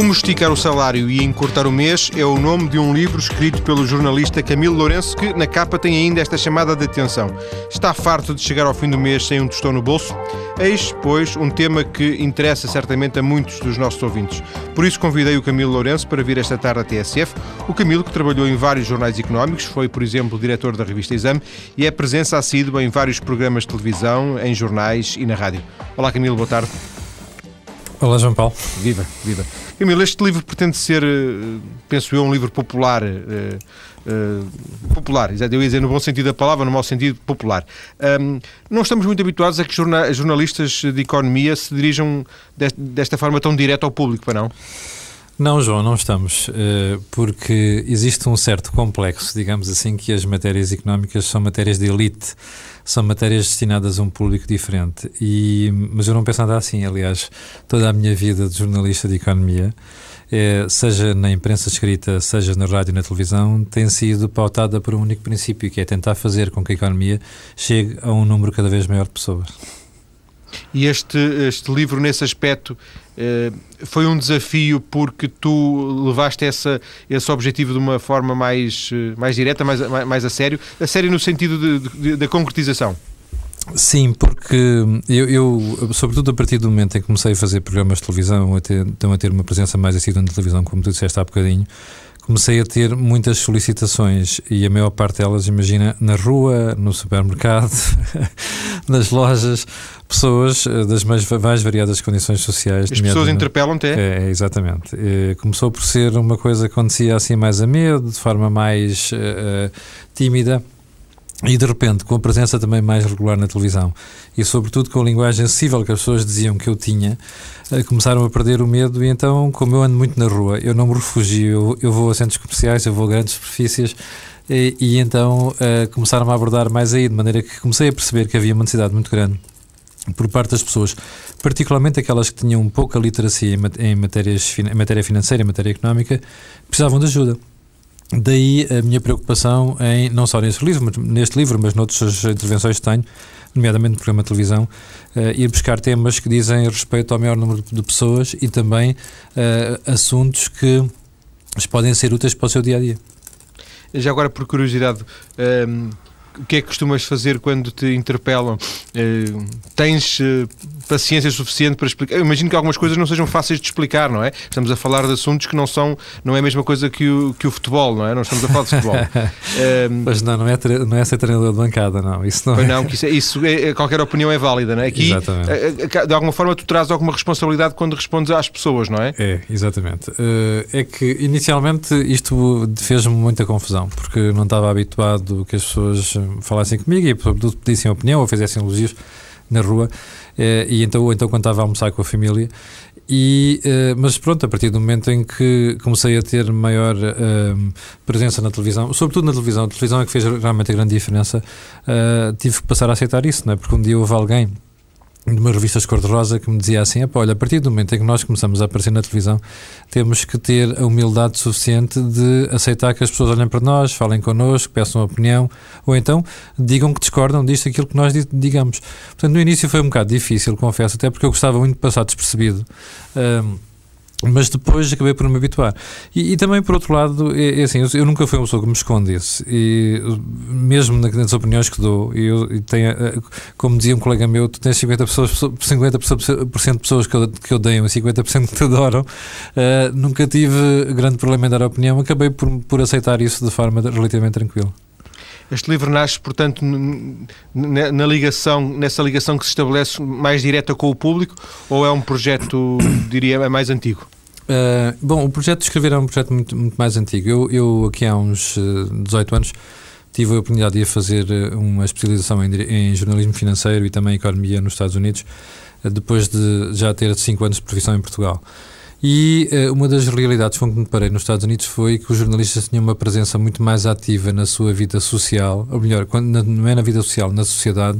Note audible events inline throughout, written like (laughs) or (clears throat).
Como Esticar o Salário e Encurtar o Mês é o nome de um livro escrito pelo jornalista Camilo Lourenço que na capa tem ainda esta chamada de atenção. Está farto de chegar ao fim do mês sem um tostão no bolso? Eis, pois, um tema que interessa certamente a muitos dos nossos ouvintes. Por isso convidei o Camilo Lourenço para vir esta tarde à TSF. O Camilo, que trabalhou em vários jornais económicos, foi, por exemplo, diretor da revista Exame e é presença assídua em vários programas de televisão, em jornais e na rádio. Olá, Camilo, boa tarde. Olá, João Paulo. Viva, viva. Camilo, este livro pretende ser, eh, penso eu, um livro popular. Uh, popular, eu ia dizer no bom sentido da palavra, no mau sentido popular. Um, não estamos muito habituados a que jorna jornalistas de economia se dirijam desta forma tão direta ao público, para não? Não, João, não estamos, porque existe um certo complexo, digamos assim, que as matérias económicas são matérias de elite são matérias destinadas a um público diferente. E, mas eu não penso nada assim. Aliás, toda a minha vida de jornalista de economia, é, seja na imprensa escrita, seja na rádio e na televisão, tem sido pautada por um único princípio, que é tentar fazer com que a economia chegue a um número cada vez maior de pessoas. E este, este livro, nesse aspecto, eh, foi um desafio porque tu levaste essa, esse objetivo de uma forma mais, eh, mais direta, mais, mais a sério, a sério no sentido da concretização? Sim, porque eu, eu, sobretudo a partir do momento em que comecei a fazer programas de televisão, a então a ter uma presença mais assídua na televisão, como tu disseste há bocadinho, comecei a ter muitas solicitações e a maior parte delas, imagina, na rua, no supermercado, (laughs) nas lojas, pessoas eh, das mais, mais variadas condições sociais. As pessoas interpelam-te? É, é, exatamente. E começou por ser uma coisa que acontecia assim mais a medo, de forma mais uh, tímida. E de repente, com a presença também mais regular na televisão e, sobretudo, com a linguagem acessível que as pessoas diziam que eu tinha, começaram a perder o medo. E então, como eu ando muito na rua, eu não me refugio, eu, eu vou a centros comerciais, eu vou a grandes superfícies. E, e então uh, começaram a abordar mais aí, de maneira que comecei a perceber que havia uma necessidade muito grande por parte das pessoas, particularmente aquelas que tinham pouca literacia em, matérias, em matéria financeira, em matéria económica, precisavam de ajuda. Daí a minha preocupação em, não só neste livro, neste livro, mas noutras intervenções que tenho, nomeadamente no programa de televisão, uh, ir buscar temas que dizem respeito ao maior número de pessoas e também uh, assuntos que podem ser úteis para o seu dia a dia. Já agora, por curiosidade, um ehm, o que é que costumas fazer quando te interpelam? Uh, tens paciência suficiente para explicar? Eu imagino que algumas coisas não sejam fáceis de explicar, não é? Estamos a falar de assuntos que não são, não é a mesma coisa que o, que o futebol, não é? Não estamos a falar de futebol. (laughs) uh, Mas não, não é, não é ser treinador de bancada, não. Isso não, é. não que isso, é, isso é, é, qualquer opinião é válida, não é? Aqui, exatamente. de alguma forma, tu traz alguma responsabilidade quando respondes às pessoas, não é? É, exatamente. é que inicialmente isto fez-me muita confusão, porque não estava habituado que as pessoas falassem comigo e pedissem opinião ou fizessem elogios na rua eh, e então, ou então quando estava a almoçar com a família e, uh, mas pronto, a partir do momento em que comecei a ter maior uh, presença na televisão, sobretudo na televisão, a televisão é que fez realmente a grande diferença, uh, tive que passar a aceitar isso, não é? porque um dia houve alguém de uma revista de cor-de-rosa que me dizia assim: olha, a partir do momento em que nós começamos a aparecer na televisão, temos que ter a humildade suficiente de aceitar que as pessoas olhem para nós, falem connosco, peçam opinião, ou então digam que discordam disto, aquilo que nós digamos. Portanto, no início foi um bocado difícil, confesso, até porque eu gostava muito de passar despercebido. Um, mas depois acabei por me habituar. E, e também, por outro lado, é, é assim, eu, eu, nunca fui uma pessoa que me escondesse. E mesmo nas opiniões que dou, eu, eu tenho, eh, como dizia um colega meu, tu tens 50%, pessoas, 50 de pessoas que, que odeiam e 50% que te adoram. Uh, nunca tive grande problema em dar opinião, acabei por, por aceitar isso de forma relativamente tranquila. Este livro nasce, portanto, na ligação, nessa ligação que se estabelece mais direta com o público ou é um projeto, (coughs) diria, é mais antigo? Uh, bom, o projeto de escrever é um projeto muito, muito mais antigo. Eu, eu, aqui há uns 18 anos, tive a oportunidade de fazer uma especialização em, em jornalismo financeiro e também economia nos Estados Unidos, depois de já ter 5 anos de profissão em Portugal. E uh, uma das realidades com que me parei nos Estados Unidos foi que os jornalistas tinham uma presença muito mais ativa na sua vida social, ou melhor, quando, não é na vida social, na sociedade,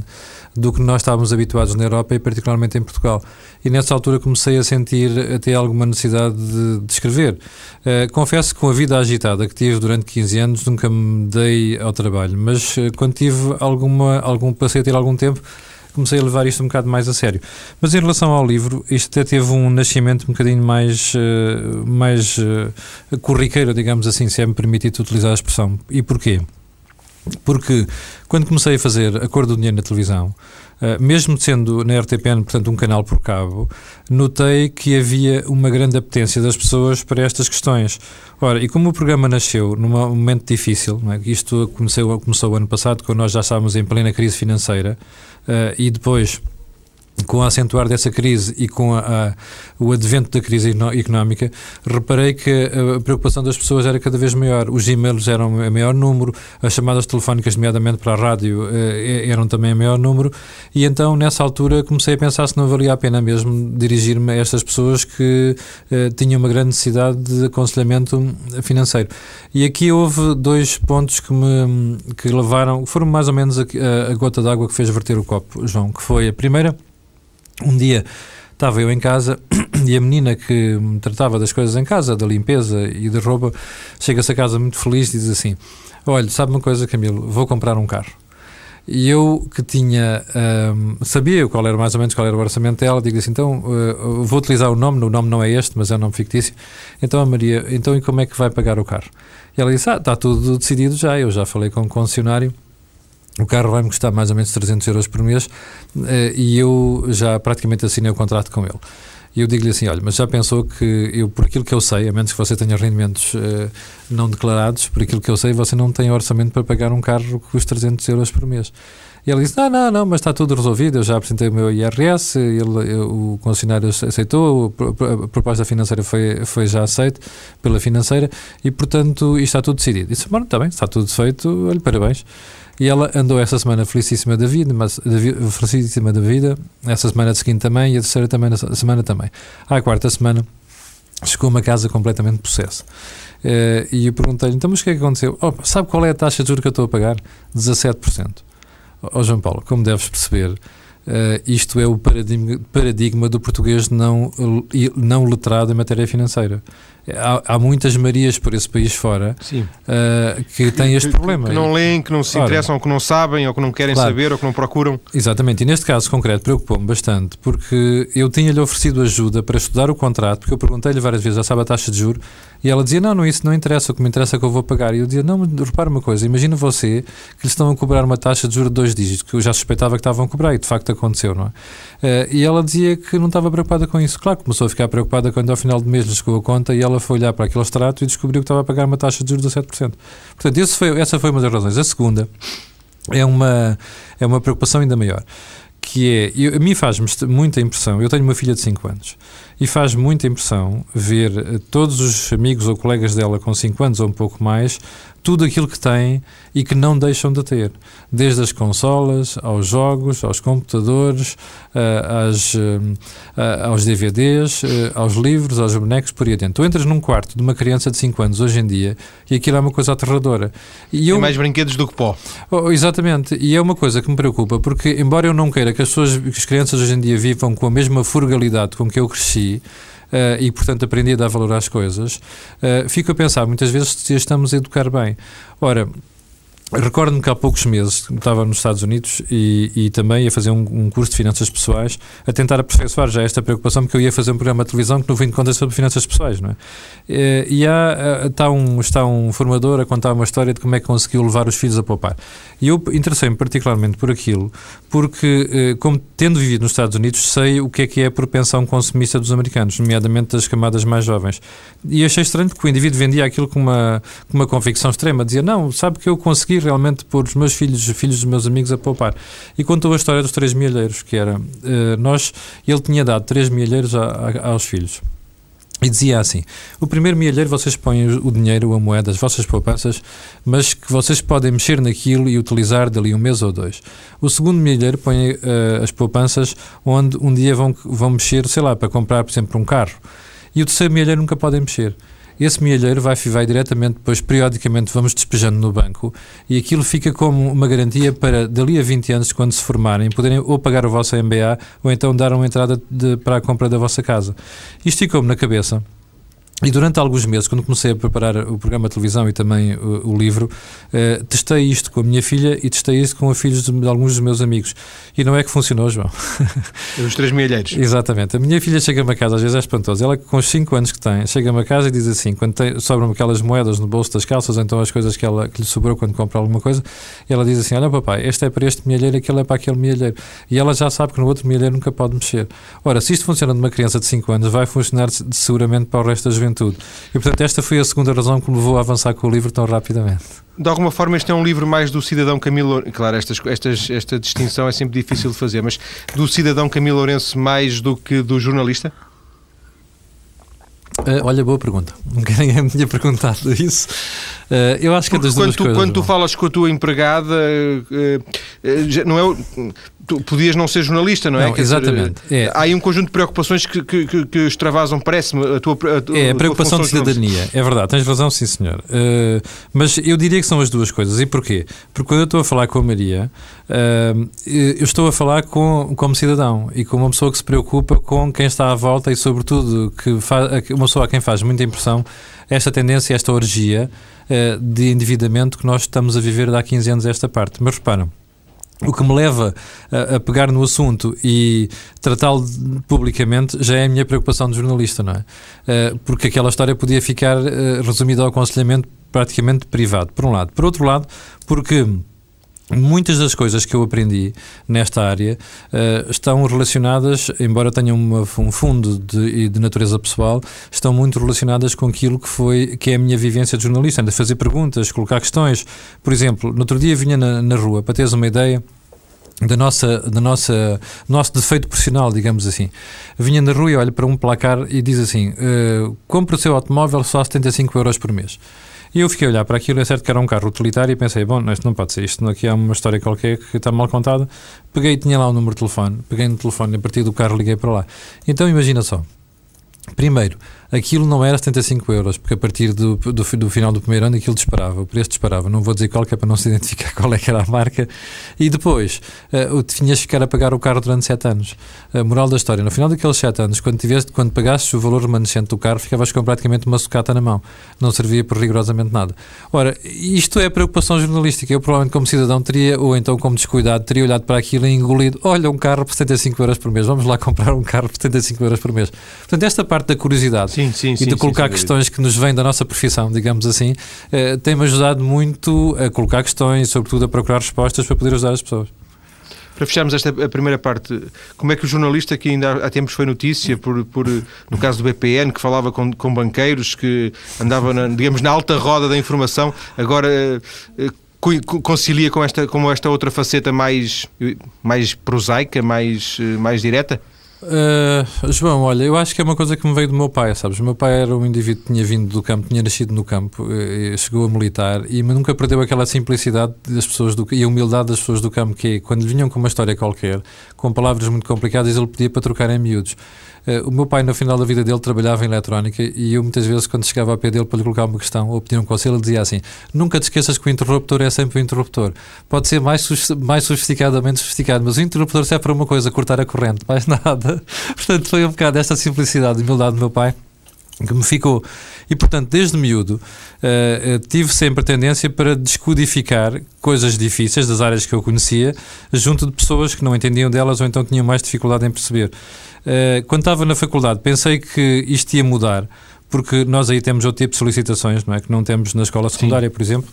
do que nós estávamos habituados na Europa e particularmente em Portugal. E nessa altura comecei a sentir até alguma necessidade de, de escrever. Uh, confesso que com a vida agitada que tive durante 15 anos nunca me dei ao trabalho, mas uh, quando tive alguma, algum, passei a ter algum tempo, comecei a levar isto um bocado mais a sério. Mas em relação ao livro, isto até teve um nascimento um bocadinho mais, uh, mais uh, corriqueiro, digamos assim, se é me permitido utilizar a expressão. E porquê? Porque quando comecei a fazer a cor do dinheiro na televisão, Uh, mesmo sendo na RTPN, portanto, um canal por cabo, notei que havia uma grande apetência das pessoas para estas questões. Ora, e como o programa nasceu num momento difícil, é? isto começou, começou o ano passado, quando nós já estávamos em plena crise financeira, uh, e depois com a acentuar dessa crise e com a, a, o advento da crise económica, reparei que a preocupação das pessoas era cada vez maior. Os e-mails eram a maior número, as chamadas telefónicas, nomeadamente para a rádio, eh, eram também a maior número, e então, nessa altura, comecei a pensar se não valia a pena mesmo dirigir-me a estas pessoas que eh, tinham uma grande necessidade de aconselhamento financeiro. E aqui houve dois pontos que me que levaram, foram mais ou menos a, a gota d'água que fez verter o copo, João, que foi a primeira um dia estava eu em casa (clears throat) e a menina que me tratava das coisas em casa, da limpeza e da roupa, chega-se a casa muito feliz e diz assim: Olha, sabe uma coisa, Camilo, vou comprar um carro. E eu que tinha, um, sabia qual era mais ou menos qual era o orçamento dela, digo assim: então uh, vou utilizar o nome, o nome não é este, mas é um nome fictício. Então a Maria, então e como é que vai pagar o carro? E ela disse: Ah, está tudo decidido já, eu já falei com o concessionário o carro vai-me custar mais ou menos 300 euros por mês eh, e eu já praticamente assinei o contrato com ele. E eu digo-lhe assim: olha, mas já pensou que eu, por aquilo que eu sei, a menos que você tenha rendimentos uh, não declarados, por aquilo que eu sei, você não tem orçamento para pagar um carro que custa 300 euros por mês. E ele disse: Não, não, não, mas está tudo resolvido. Eu já apresentei o meu IRS, ele, o concessionário aceitou, a proposta financeira foi, foi já aceita pela financeira e, portanto, está tudo decidido. Disse: Bom, está bem, está tudo feito, olha, parabéns. E ela andou essa semana felicíssima da vida, mas felicíssima da vida, essa semana seguinte também e a terceira também, semana também. À quarta semana chegou uma casa completamente possessa. Uh, e eu perguntei-lhe, então, mas o que é que aconteceu? Oh, sabe qual é a taxa de juros que eu estou a pagar? 17%. Ó oh, João Paulo, como deves perceber, Uh, isto é o paradigma, paradigma, do português não, não letrado em matéria financeira. Há, há muitas Marias por esse país fora uh, que têm este que, problema. Que não leem, que não se Ora, interessam, ou que não sabem, ou que não querem claro, saber, ou que não procuram. Exatamente, e neste caso concreto preocupou-me bastante, porque eu tinha-lhe oferecido ajuda para estudar o contrato, porque eu perguntei-lhe várias vezes, já sabe a taxa de juros, e ela dizia: Não, não, isso não interessa, o que me interessa é que eu vou pagar. E eu dizia: Não, repara uma coisa, imagina você que lhes estão a cobrar uma taxa de juros de dois dígitos, que eu já suspeitava que estavam a cobrar, e de facto aconteceu, não é? Uh, e ela dizia que não estava preocupada com isso. Claro, começou a ficar preocupada quando ao final do mês lhe chegou a conta e ela foi olhar para aquele extrato e descobriu que estava a pagar uma taxa de juros de 7%. Portanto, foi, essa foi uma das razões. A segunda é uma, é uma preocupação ainda maior que é, eu, a mim faz muita impressão, eu tenho uma filha de 5 anos, e faz muita impressão ver eh, todos os amigos ou colegas dela com 5 anos ou um pouco mais tudo aquilo que têm e que não deixam de ter, desde as consolas, aos jogos, aos computadores, uh, às, uh, aos DVDs, uh, aos livros, aos bonecos, por aí adiante. Tu entras num quarto de uma criança de 5 anos hoje em dia e aquilo é uma coisa aterradora. E eu, mais brinquedos do que pó. Oh, exatamente, e é uma coisa que me preocupa, porque embora eu não queira que as, pessoas, que as crianças hoje em dia vivam com a mesma frugalidade com que eu cresci, e, portanto, aprendi a dar valor às coisas, uh, fico a pensar muitas vezes se estamos a educar bem. Ora, Recordo-me que há poucos meses estava nos Estados Unidos e, e também ia fazer um, um, curso de finanças pessoais a tentar aperfeiçoar já esta preocupação, porque eu ia fazer um programa de televisão que no fim de contas é sobre finanças pessoais, não é? Eh, e há, está, um, está um formador a contar uma história de como é que conseguiu levar os filhos a poupar. E eu interessei-me particularmente por aquilo, porque, eh, como tendo vivido nos Estados Unidos, sei o que é que é a propensão consumista dos americanos, nomeadamente das camadas mais jovens. E achei estranho que o indivíduo vendia aquilo com uma, com uma convicção extrema, dizia, não, sabe que eu consegui realmente pôr os meus filhos, os filhos dos meus amigos a poupar. E contou a história dos três milheiros, que era, uh, nós, ele tinha dado três milheiros a, a, aos filhos. E dizia assim: o primeiro milheiro vocês põem o dinheiro, a moeda, as vossas poupanças, mas que vocês podem mexer naquilo e utilizar dali um mês ou dois. O segundo milheiro põe uh, as poupanças onde um dia vão, vão mexer, sei lá, para comprar, por exemplo, um carro. E o terceiro milheiro nunca podem mexer esse milheiro vai, vai diretamente, depois periodicamente vamos despejando no banco e aquilo fica como uma garantia para dali a 20 anos, quando se formarem, poderem ou pagar o vosso MBA ou então dar uma entrada de, para a compra da vossa casa. Isto ficou-me na cabeça E durante alguns meses, quando comecei a preparar o programa de televisão e também o, o livro, uh, testei isto com a minha filha e testei isto com os filhos de, de, alguns dos meus amigos. E não é que funcionou, João. Os três milheiros. Exatamente. A minha filha chega-me a casa, às vezes é espantosa. Ela, com os 5 anos que tem, chega-me a casa e diz assim: quando tem, sobram aquelas moedas no bolso das calças, então as coisas que, ela, que lhe sobrou quando compra alguma coisa, ela diz assim: Olha, papai, este é para este milheiro, aquele é para aquele milheiro. E ela já sabe que no outro milheiro nunca pode mexer. Ora, se isto funciona numa criança de 5 anos, vai funcionar seguramente para o resto da juventude juventude. E, portanto, esta foi a segunda razão que me levou a avançar com o livro tão rapidamente. De alguma forma, este é um livro mais do cidadão Camilo. Claro, estas, estas, esta distinção é sempre difícil de fazer, mas do cidadão Camilo Lourenço mais do que do jornalista? Uh, olha, boa pergunta. (laughs) Nunca ninguém me tinha perguntado isso. Uh, eu acho que é das quando duas tu, coisas. Quando tu falas com a tua empregada, uh, não é tu podias não ser jornalista, não é? Não, exatamente. Dizer, é. Há aí um conjunto de preocupações que, que, que, que extravasam, parece-me, a tua, a tua É, a preocupação de cidadania, é verdade, tens razão, sim senhor. Uh, mas eu diria que são as duas coisas. E porquê? Porque quando eu estou a falar com a Maria, uh, eu estou a falar com, como cidadão e com uma pessoa que se preocupa com quem está à volta e, sobretudo, que faz, uma pessoa a quem faz muita impressão esta tendência, esta orgia uh, de endividamento que nós estamos a viver há 15 anos esta parte. Mas reparam, o que me leva a, a pegar no assunto e tratá-lo publicamente já é a minha preocupação de jornalista, não é? Uh, porque aquela história podia ficar uh, resumida ao aconselhamento praticamente privado, por um lado. Por outro lado, porque Muitas das coisas que eu aprendi nesta área uh, estão relacionadas, embora tenham uma, um fundo de, de, natureza pessoal, estão muito relacionadas com aquilo que foi que é a minha vivência de jornalista, de fazer perguntas, colocar questões. Por exemplo, no outro dia vinha na, na rua, para teres uma ideia, da nossa, da nossa nosso defeito profissional, digamos assim. Vinha na rua e olha para um placar e diz assim: uh, compra o seu automóvel só 75 euros por mês. E eu fiquei a olhar para aquilo, é certo que era um carro utilitário e pensei, bom, isto não pode ser, isto aqui é uma história qualquer que está mal contada. Peguei, tinha lá o número de telefone, peguei no telefone, a partir do carro liguei para lá. Então imagina só, primeiro, aquilo não era 75 euros, porque a partir do, do, do, final do primeiro ano aquilo disparava, o preço disparava. Não vou dizer qual que é para não se identificar (laughs) qual é que era a marca. E depois, uh, tinhas que ficar a pagar o carro durante 7 anos. A moral da história, no final daqueles 7 anos, quando, tiveste, quando pagasses o valor remanescente do carro, ficavas com praticamente uma sucata na mão. Não servia por rigorosamente nada. Ora, isto é preocupação jornalística. Eu provavelmente como cidadão teria, ou então como descuidado, teria olhado para aquilo e engolido, olha, um carro por 75 euros por mês, vamos lá (laughs) comprar um carro por 75 euros por mês. Portanto, esta parte da curiosidade sim, sim, sim, e de colocar questões que nos vêm da nossa profissão, digamos assim, eh, tem-me ajudado muito a colocar questões, sobretudo a procurar respostas para poder ajudar as pessoas. Para fecharmos esta a primeira parte, como é que o jornalista que ainda há tempos foi notícia, por, por, no caso do BPN, que falava com, com banqueiros, que andava, na, digamos, na alta roda da informação, agora eh, concilia com esta, com esta outra faceta mais, mais prosaica, mais, eh, mais direta? Uh, João, olha, eu acho que é uma coisa que me veio do meu pai, sabes? O meu pai era um indivíduo que tinha vindo do campo, tinha nascido no campo, chegou a militar e nunca perdeu aquela simplicidade das pessoas do, e a humildade das pessoas do campo, que é, quando vinham com uma história qualquer, com palavras muito complicadas, ele pedia para trocar em miúdos. Uh, o meu pai, no final da vida dele, trabalhava em eletrónica e eu, muitas vezes, quando chegava a pé dele para lhe colocar uma questão ou pedir um conselho, ele dizia assim: Nunca te esqueças que o interruptor é sempre o interruptor. Pode ser mais, mais sofisticadamente sofisticado, mas o interruptor serve para uma coisa, cortar a corrente, mais (laughs) nada. Portanto, foi um bocado esta simplicidade e humildade do meu pai que me ficou. E, portanto, desde miúdo, uh, tive sempre tendência para descodificar coisas difíceis das áreas que eu conhecia, junto de pessoas que não entendiam delas ou então tinham mais dificuldade em perceber. Uh, quando estava na faculdade, pensei que isto ia mudar, porque nós aí temos outro tipo de solicitações, não é? Que não temos na escola secundária, Sim. por exemplo.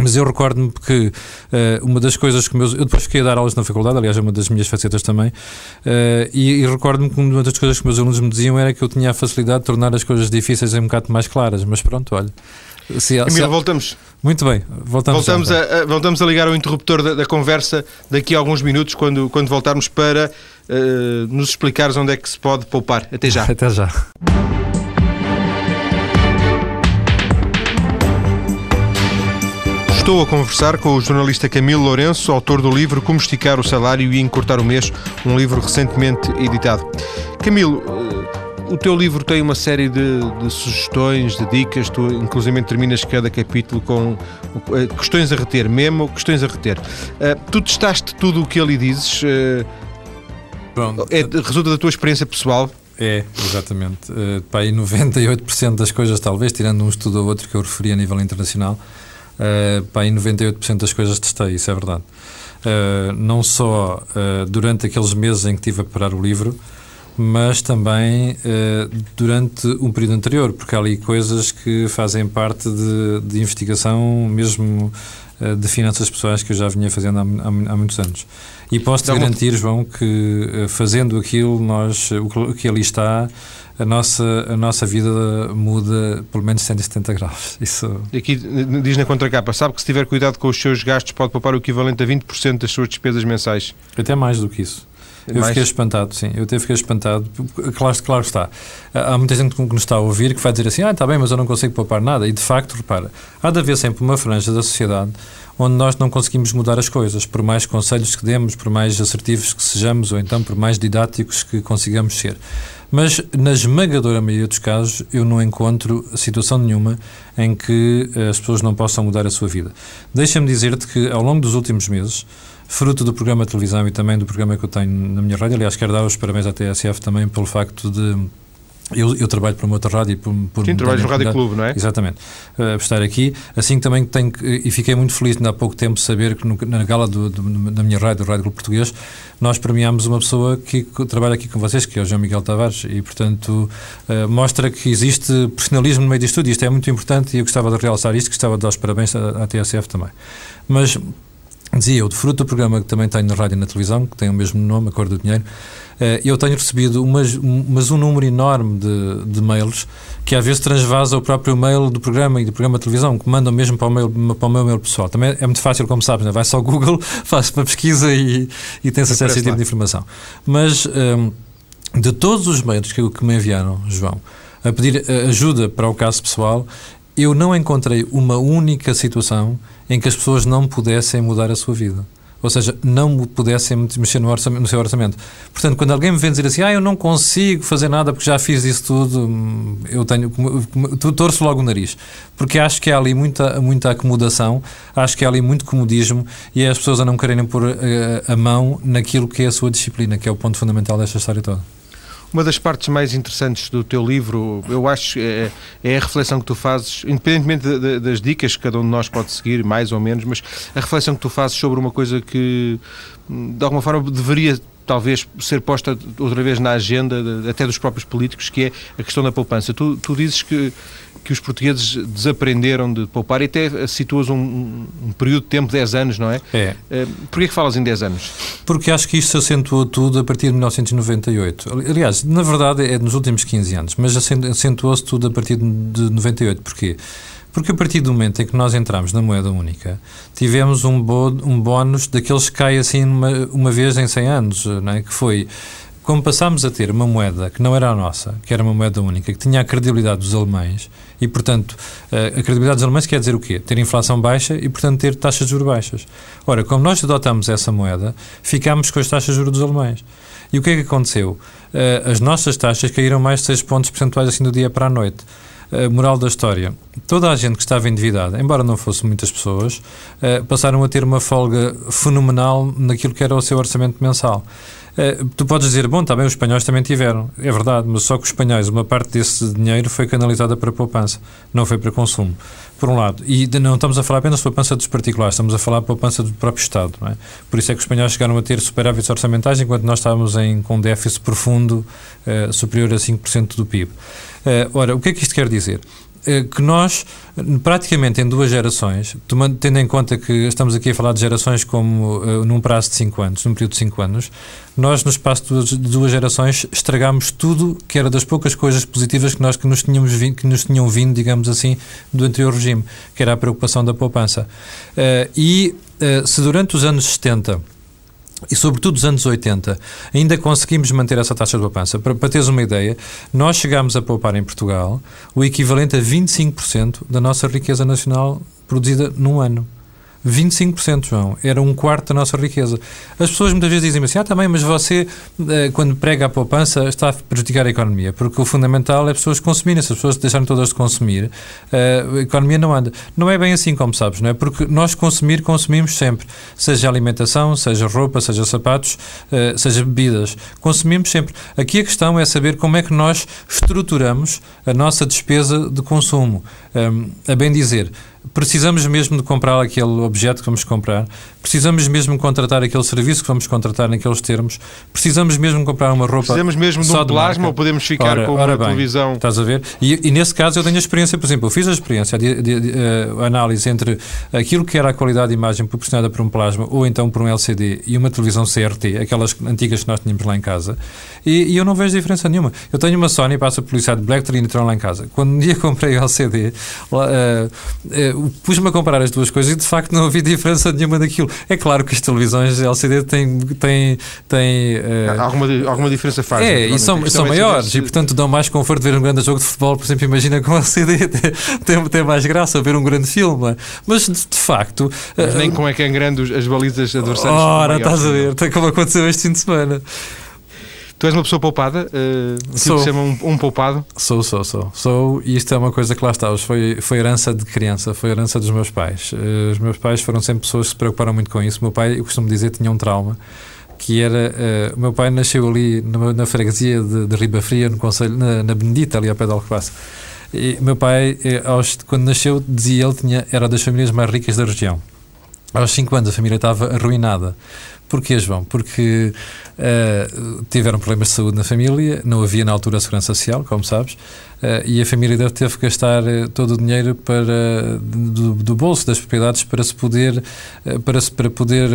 Mas eu recordo-me que uh, uma das coisas que meus. Eu depois fiquei a dar aulas na faculdade, aliás, é uma das minhas facetas também, uh, e, e recordo-me que uma das coisas que meus alunos me diziam era que eu tinha a facilidade de tornar as coisas difíceis um bocado mais claras. Mas pronto, olha. Se, Emílio, se... voltamos. Muito bem, voltamos. Voltamos, a, a, voltamos a ligar o interruptor da, da, conversa daqui a alguns minutos, quando, quando voltarmos para uh, nos explicares onde é que se pode poupar. Até já. (laughs) Até já. Estou a conversar com o jornalista Camilo Lourenço, autor do livro Como Esticar o Salário e Encurtar o Mês, um livro recentemente editado. Camilo, eh, o teu livro tem uma série de, de, sugestões, de dicas, tu inclusive terminas cada capítulo com eh, questões a reter, mesmo questões a reter. Uh, tu testaste tudo o que ele dizes? Uh, Bom, é, resulta da tua experiência pessoal? É, exatamente. Uh, e 98% das coisas, talvez, tirando um estudo ou outro que eu referi a nível internacional, uh, e 98% das coisas testei, isso é verdade. Uh, não só uh, durante aqueles meses em que estive a preparar o livro, mas também uh, durante um período anterior, porque há ali coisas que fazem parte de, de investigação mesmo de finanças pessoais que eu já vinha fazendo há, há, há muitos anos. E posso-te garantir, João, que uh, fazendo aquilo, nós, o que ali está, a nossa, a nossa vida muda pelo menos 170 graus. (laughs) Isso... Aqui diz na contracapa, sabe que se tiver cuidado com os seus gastos pode poupar o equivalente a 20% das suas despesas mensais. Até mais do que isso. Eu mais... fiquei espantado, sim. Eu até fiquei espantado. Claro, claro está. Há muita gente que nos está a ouvir que vai dizer assim: ah, está bem, mas eu não consigo poupar nada. E de facto, repara, há de haver sempre uma franja da sociedade onde nós não conseguimos mudar as coisas, por mais conselhos que demos, por mais assertivos que sejamos, ou então por mais didáticos que consigamos ser. Mas, na esmagadora maioria dos casos, eu não encontro situação nenhuma em que eh, as pessoas não possam mudar a sua vida. Deixa-me dizer-te que, ao longo dos últimos meses, fruto do programa de televisão e também do programa que eu tenho na minha rádio. Aliás, quero dar os parabéns à TSF também pelo facto de. Eu, eu trabalho para uma outra rádio por, por Sim, trabalhas no Rádio Clube, não é? Exatamente. Uh, estar aqui. Assim também tenho e fiquei muito feliz há pouco tempo saber que no, na gala do, do, da minha rádio, do Rádio Clube Português, nós premiámos uma pessoa que trabalha aqui com vocês, que é o João Miguel Tavares, e portanto uh, mostra que existe profissionalismo no meio disto tudo, e isto é muito importante e eu gostava de realçar isto, gostava de dar os parabéns à, à TSF também. Mas Dizia eu, de fruto do programa que também tenho na rádio e na televisão, que tem o mesmo nome, A Cor do Dinheiro, eh, eu tenho recebido umas, mas um número enorme de, de mails que às vezes transvasa o próprio mail do programa e do programa de televisão, que mandam mesmo para o, mail, para o meu mail pessoal. Também é muito fácil, como sabes, né? vai só ao Google, (laughs) faz uma pesquisa e, e tem acesso a esse tipo de informação. Mas um, ehm, de todos os mails que, que me enviaram, João, a pedir eh, ajuda para o caso pessoal, eu não encontrei uma única situação em que as pessoas não pudessem mudar a sua vida. Ou seja, não pudessem mexer no, orçamento, no seu orçamento. Portanto, quando alguém me vem dizer assim, ah, eu não consigo fazer nada porque já fiz isso tudo, hum, eu tenho, torço logo o nariz. Porque acho que há ali muita, muita acomodação, acho que há ali muito comodismo e é as pessoas a não quererem pôr a, eh, a mão naquilo que é a sua disciplina, que é o ponto fundamental desta história toda. Uma das partes mais interessantes do teu livro, eu acho, é, é a reflexão que tu fazes, independentemente de, de, das dicas que cada um de nós pode seguir, mais ou menos, mas a reflexão que tu fazes sobre uma coisa que, de alguma forma, deveria talvez ser posta outra vez na agenda de, até dos próprios políticos, que é a questão da poupança. Tu, tu dizes que que os portugueses desaprenderam de poupar e até situas um, um período de tempo, 10 anos, não é? É. Uh, Porquê que falas em 10 anos? Porque acho que isto se acentuou tudo a partir de 1998. Aliás, na verdade é nos últimos 15 anos, mas acentuou-se tudo a partir de 98. Porquê? Porque a partir do momento em que nós entramos na moeda única, tivemos um, bo, um bónus daqueles que cai assim uma, uma vez em 100 anos, não é? que foi como passámos a ter uma moeda que não era a nossa, que era uma moeda única, que tinha a credibilidade dos alemães, e, portanto, eh, a credibilidade dos alemães quer dizer o quê? Ter inflação baixa e, portanto, ter taxas de juros baixas. Ora, como nós adotamos essa moeda, ficámos com as taxas de juros dos alemães. E o que é que aconteceu? Eh, as nossas taxas caíram mais de 6 pontos percentuais assim do dia para a noite. Uh, moral da história: toda a gente que estava endividada, embora não fossem muitas pessoas, uh, passaram a ter uma folga fenomenal naquilo que era o seu orçamento mensal. Uh, tu podes dizer, bom, também os espanhóis também tiveram. É verdade, mas só que os espanhóis, uma parte desse dinheiro foi canalizada para poupança, não foi para consumo, por um lado. E não estamos a falar apenas de poupança dos particulares, estamos a falar de poupança do próprio Estado. É? Por isso é que os espanhóis chegaram a ter superávites orçamentais, enquanto nós estávamos em, com um déficit profundo superior a 5% do PIB. Eh, ora, o que é que isto quer dizer? Eh, que nós, praticamente em duas gerações, tendo em conta que estamos aqui a falar de gerações como uh, num prazo de 5 anos, num período de 5 anos, nós, no espaço de duas, duas, gerações, estragámos tudo que era das poucas coisas positivas que nós que nos, tínhamos vindo, que nos tinham vindo, digamos assim, do anterior regime, que era a preocupação da poupança. E se durante os anos 70 e sobretudo dos anos 80, ainda conseguimos manter essa taxa de poupança. Para, para teres uma ideia, nós chegámos a poupar em Portugal o equivalente a 25% da nossa riqueza nacional produzida num ano. 25%, João. Era um quarto da nossa riqueza. As pessoas muitas vezes dizem assim, ah, também, mas você, eh, quando prega a poupança, está a prejudicar a economia, porque o fundamental é as pessoas consumirem. Se as pessoas deixarem todas de consumir, eh, a economia não anda. Não é bem assim, como sabes, não é? Porque nós consumir, consumimos sempre. Seja alimentação, seja roupa, seja sapatos, eh, seja bebidas. Consumimos sempre. Aqui a questão é saber como é que nós estruturamos a nossa despesa de consumo. A bem dizer, precisamos mesmo de comprar aquele objeto que vamos comprar, precisamos mesmo contratar aquele serviço que vamos contratar naqueles termos, precisamos mesmo comprar uma roupa. Precisamos mesmo de um plasma ou podemos ficar ora, com ora uma bem, televisão. Estás a ver? E, e, nesse caso eu tenho a experiência, por exemplo, eu fiz a experiência, de, de, de, a análise entre aquilo que era a qualidade de imagem proporcionada por um plasma ou então por um LCD e uma televisão CRT, aquelas antigas que nós tínhamos lá em casa, e, e eu não vejo diferença nenhuma. Eu tenho uma Sony, passa a publicidade Black Trinitron lá em casa. Quando um dia (laughs) comprei o LCD, uh, uh, pus-me a comparar as duas coisas e de facto não havia diferença nenhuma daquilo. É claro que as televisões LCD têm. têm, têm uh, alguma, alguma diferença faz. É, e são, são maiores e portanto dão mais conforto ver um grande jogo de futebol. Por exemplo, imagina com (laughs) LCD tem, tem mais graça ver um grande filme. Mas de, de facto. Mas nem como é que é grande as balizas adversárias. Ora, estás a ver, como aconteceu este fim de semana. Tu és uma pessoa poupada? Uh, sou. chama um, um, poupado? Sou, sou, sou. Sou, e isto é uma coisa que lá está. Foi, foi herança de criança, foi herança dos meus pais. Uh, os meus pais foram sempre pessoas que se preocuparam muito com isso. O meu pai, eu costumo dizer, tinha um trauma que era uh, o meu pai nasceu ali na, na freguesia de, de Riba Fria, no Conselho, na, na Benedita, ali ao pé de Alcobaça. E meu pai, aos, quando nasceu, dizia ele tinha era das famílias mais ricas da região. Aos 5 anos a família estava arruinada. Porquê, João? Porque uh, tiveram problemas de saúde na família, não havia na altura a segurança social, como sabes, Uh, e a família dele teve que gastar uh, todo o dinheiro para, do, do, bolso das propriedades para se poder, para, se, para poder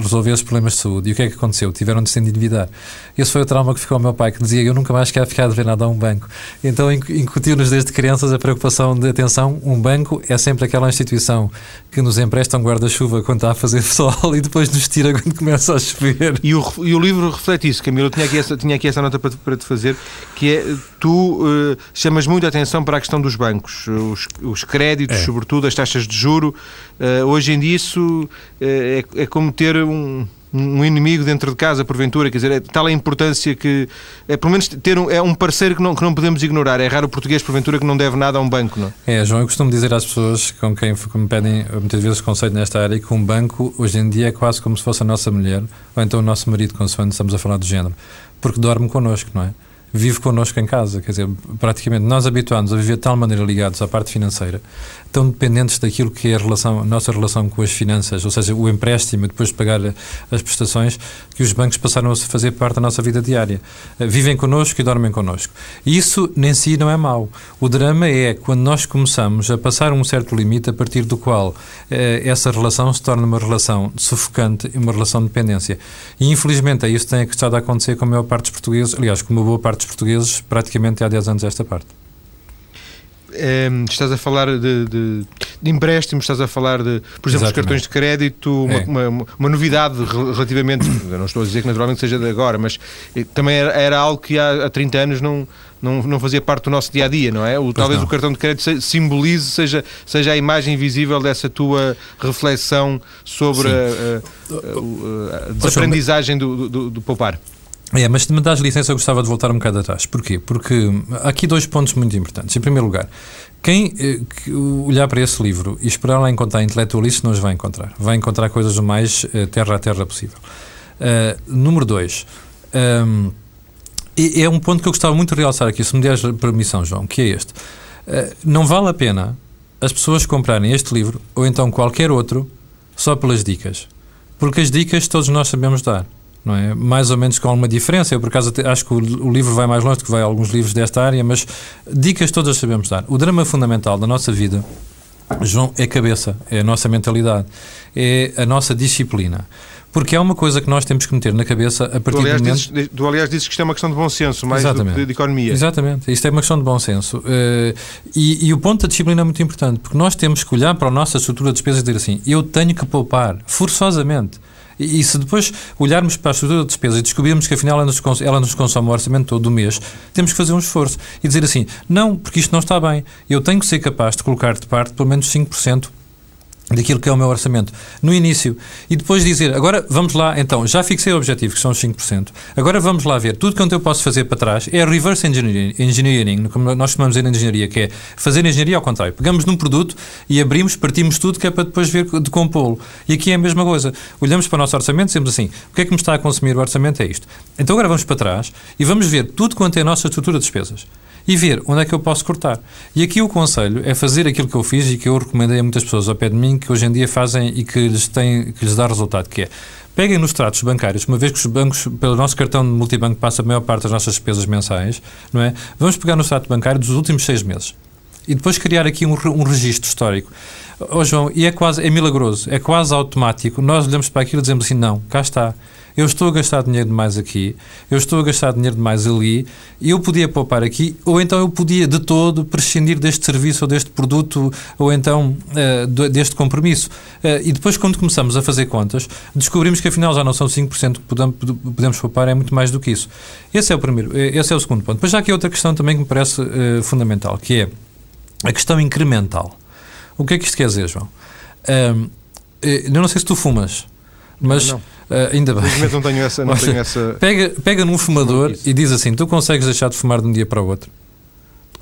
resolver os problemas de saúde. E o que é que aconteceu? Tiveram de se endividar. Esse foi o trauma que ficou ao meu pai, que dizia eu nunca mais quero ficar a dever nada a um banco. Então incutiu-nos desde crianças a preocupação de atenção, um banco é sempre aquela instituição que nos empresta um guarda-chuva quando está a fazer (laughs) sol e depois nos tira quando começa a chover. E o, e o livro reflete isso, Camilo. Eu tinha aqui essa, tinha aqui essa nota para, para te fazer, que é tu chamas muito a atenção para a questão dos bancos, os, os créditos, é. sobretudo as taxas de juro. Uh, hoje em dia isso uh, é, é, como ter um, um inimigo dentro de casa, porventura, quer dizer, é tal a importância que é pelo menos ter um, é um parceiro que não, que não podemos ignorar. É raro o português, porventura, que não deve nada a um banco, não é? João, eu costumo dizer às pessoas com quem me pedem muitas vezes conselho nesta área que um banco hoje em dia é quase como se fosse a nossa mulher ou então o nosso marido, consoante estamos a falar do género, porque dorme connosco, não é? Vive connosco em casa. Quer dizer, praticamente nós habituamos a viver de tal maneira ligados à parte financeira tão dependentes daquilo que é a, relação, a nossa relação com as finanças, ou seja, o empréstimo depois de pagar as prestações, que os bancos passaram a fazer parte da nossa vida diária. Eh, vivem connosco e dormem connosco. Isso, nem si, não é mau. O drama é quando nós começamos a passar um certo limite a partir do qual eh, essa relação se torna uma relação sufocante e uma relação de dependência. E, infelizmente, é isso que tem estado a acontecer com a maior parte dos portugueses, aliás, com uma boa parte portugueses, praticamente há 10 anos esta parte. Ehm, estás a falar de, de, de, empréstimos, estás a falar de, por exemplo, os cartões de crédito, uma, é. uma, uma, novidade relativamente, não estou a dizer que naturalmente seja de agora, mas eh, também era, era algo que há, há 30 anos não, não, não fazia parte do nosso dia a dia, não é? O, talvez não. o cartão de crédito simbolize, seja, seja a imagem visível dessa tua reflexão sobre a, a, a, a desaprendizagem do, do, do poupar. É, mas se me dás licença, eu gostava de voltar um bocado atrás. Porquê? Porque há aqui dois pontos muito importantes. Em primeiro lugar, quem eh, olhar para esse livro e esperar lá encontrar intelectualistas, não os vai encontrar. Vai encontrar coisas o mais eh, terra a terra possível. Uh, número dois, um, é um ponto que eu gostava muito de realçar aqui, se me deres permissão, João, que é este. Uh, não vale a pena as pessoas comprarem este livro ou então qualquer outro só pelas dicas. Porque as dicas todos nós sabemos dar não é? Mais ou menos com alguma diferença. Eu, por acaso, acho que o, o, livro vai mais longe do que vai alguns livros desta área, mas dicas todas sabemos dar. O drama fundamental da nossa vida, João, é a cabeça, é a nossa mentalidade, é a nossa disciplina. Porque é uma coisa que nós temos que meter na cabeça a partir do aliás, do momento... Dizes, tu, aliás, dizes que isto é uma questão de bom senso, mais Exatamente. do que de, economia. Exatamente. Isto é uma questão de bom senso. Uh, e, e, o ponto da disciplina é muito importante, porque nós temos que olhar para a nossa estrutura de despesas e dizer assim, eu tenho que poupar, forçosamente. E, e, se depois olharmos para a estrutura de despesas e descobrirmos que afinal ela nos, ela nos consome o orçamento todo o mês, temos que fazer um esforço e dizer assim: não, porque isto não está bem. Eu tenho que ser capaz de colocar de parte pelo menos 5% daquilo que é o meu orçamento no início e depois dizer, agora vamos lá, então, já fixei o objetivo, que são os 5%, agora vamos lá ver, tudo quanto eu posso fazer para trás é reverse engineering, engineering como nós chamamos de engenharia, que é fazer engenharia ao contrário. Pegamos num produto e abrimos, partimos tudo, que é para depois ver de compô-lo. E aqui é a mesma coisa. Olhamos para o nosso orçamento e dizemos assim, o que é que me está a consumir o orçamento? É isto. Então agora vamos para trás e vamos ver tudo quanto é a nossa estrutura de despesas e ver onde é que eu posso cortar. E aqui o conselho é fazer aquilo que eu fiz e que eu recomendei a muitas pessoas ao pé de mim que hoje em dia fazem e que lhes, tem, que lhes dá resultado, que é peguem nos tratos bancários, uma vez que os bancos, pelo nosso cartão de multibanco, passa a maior parte das nossas despesas mensais, não é? Vamos pegar no extrato bancário dos últimos seis meses e depois criar aqui um, um registro histórico. Oh, João, e é quase, é milagroso, é quase automático. Nós olhamos para aquilo e dizemos assim: não, cá está eu estou a gastar dinheiro demais aqui, eu estou a gastar dinheiro demais ali, eu podia poupar aqui, ou então eu podia de todo prescindir deste serviço ou deste produto, ou então uh, deste compromisso. Uh, e depois, quando começamos a fazer contas, descobrimos que afinal já não são 5% que podemos, podemos poupar, é muito mais do que isso. Esse é o primeiro, eh, esse é o segundo ponto. Depois já aqui outra questão também que me parece uh, fundamental, que é a questão incremental. O que é que isto quer dizer, João? eu não sei se tu fumas, mas não. Uh, ainda bem. não tenho essa. Não tenho essa... Pega, pega num fumador e diz assim: tu consegues deixar de fumar de um dia para o outro.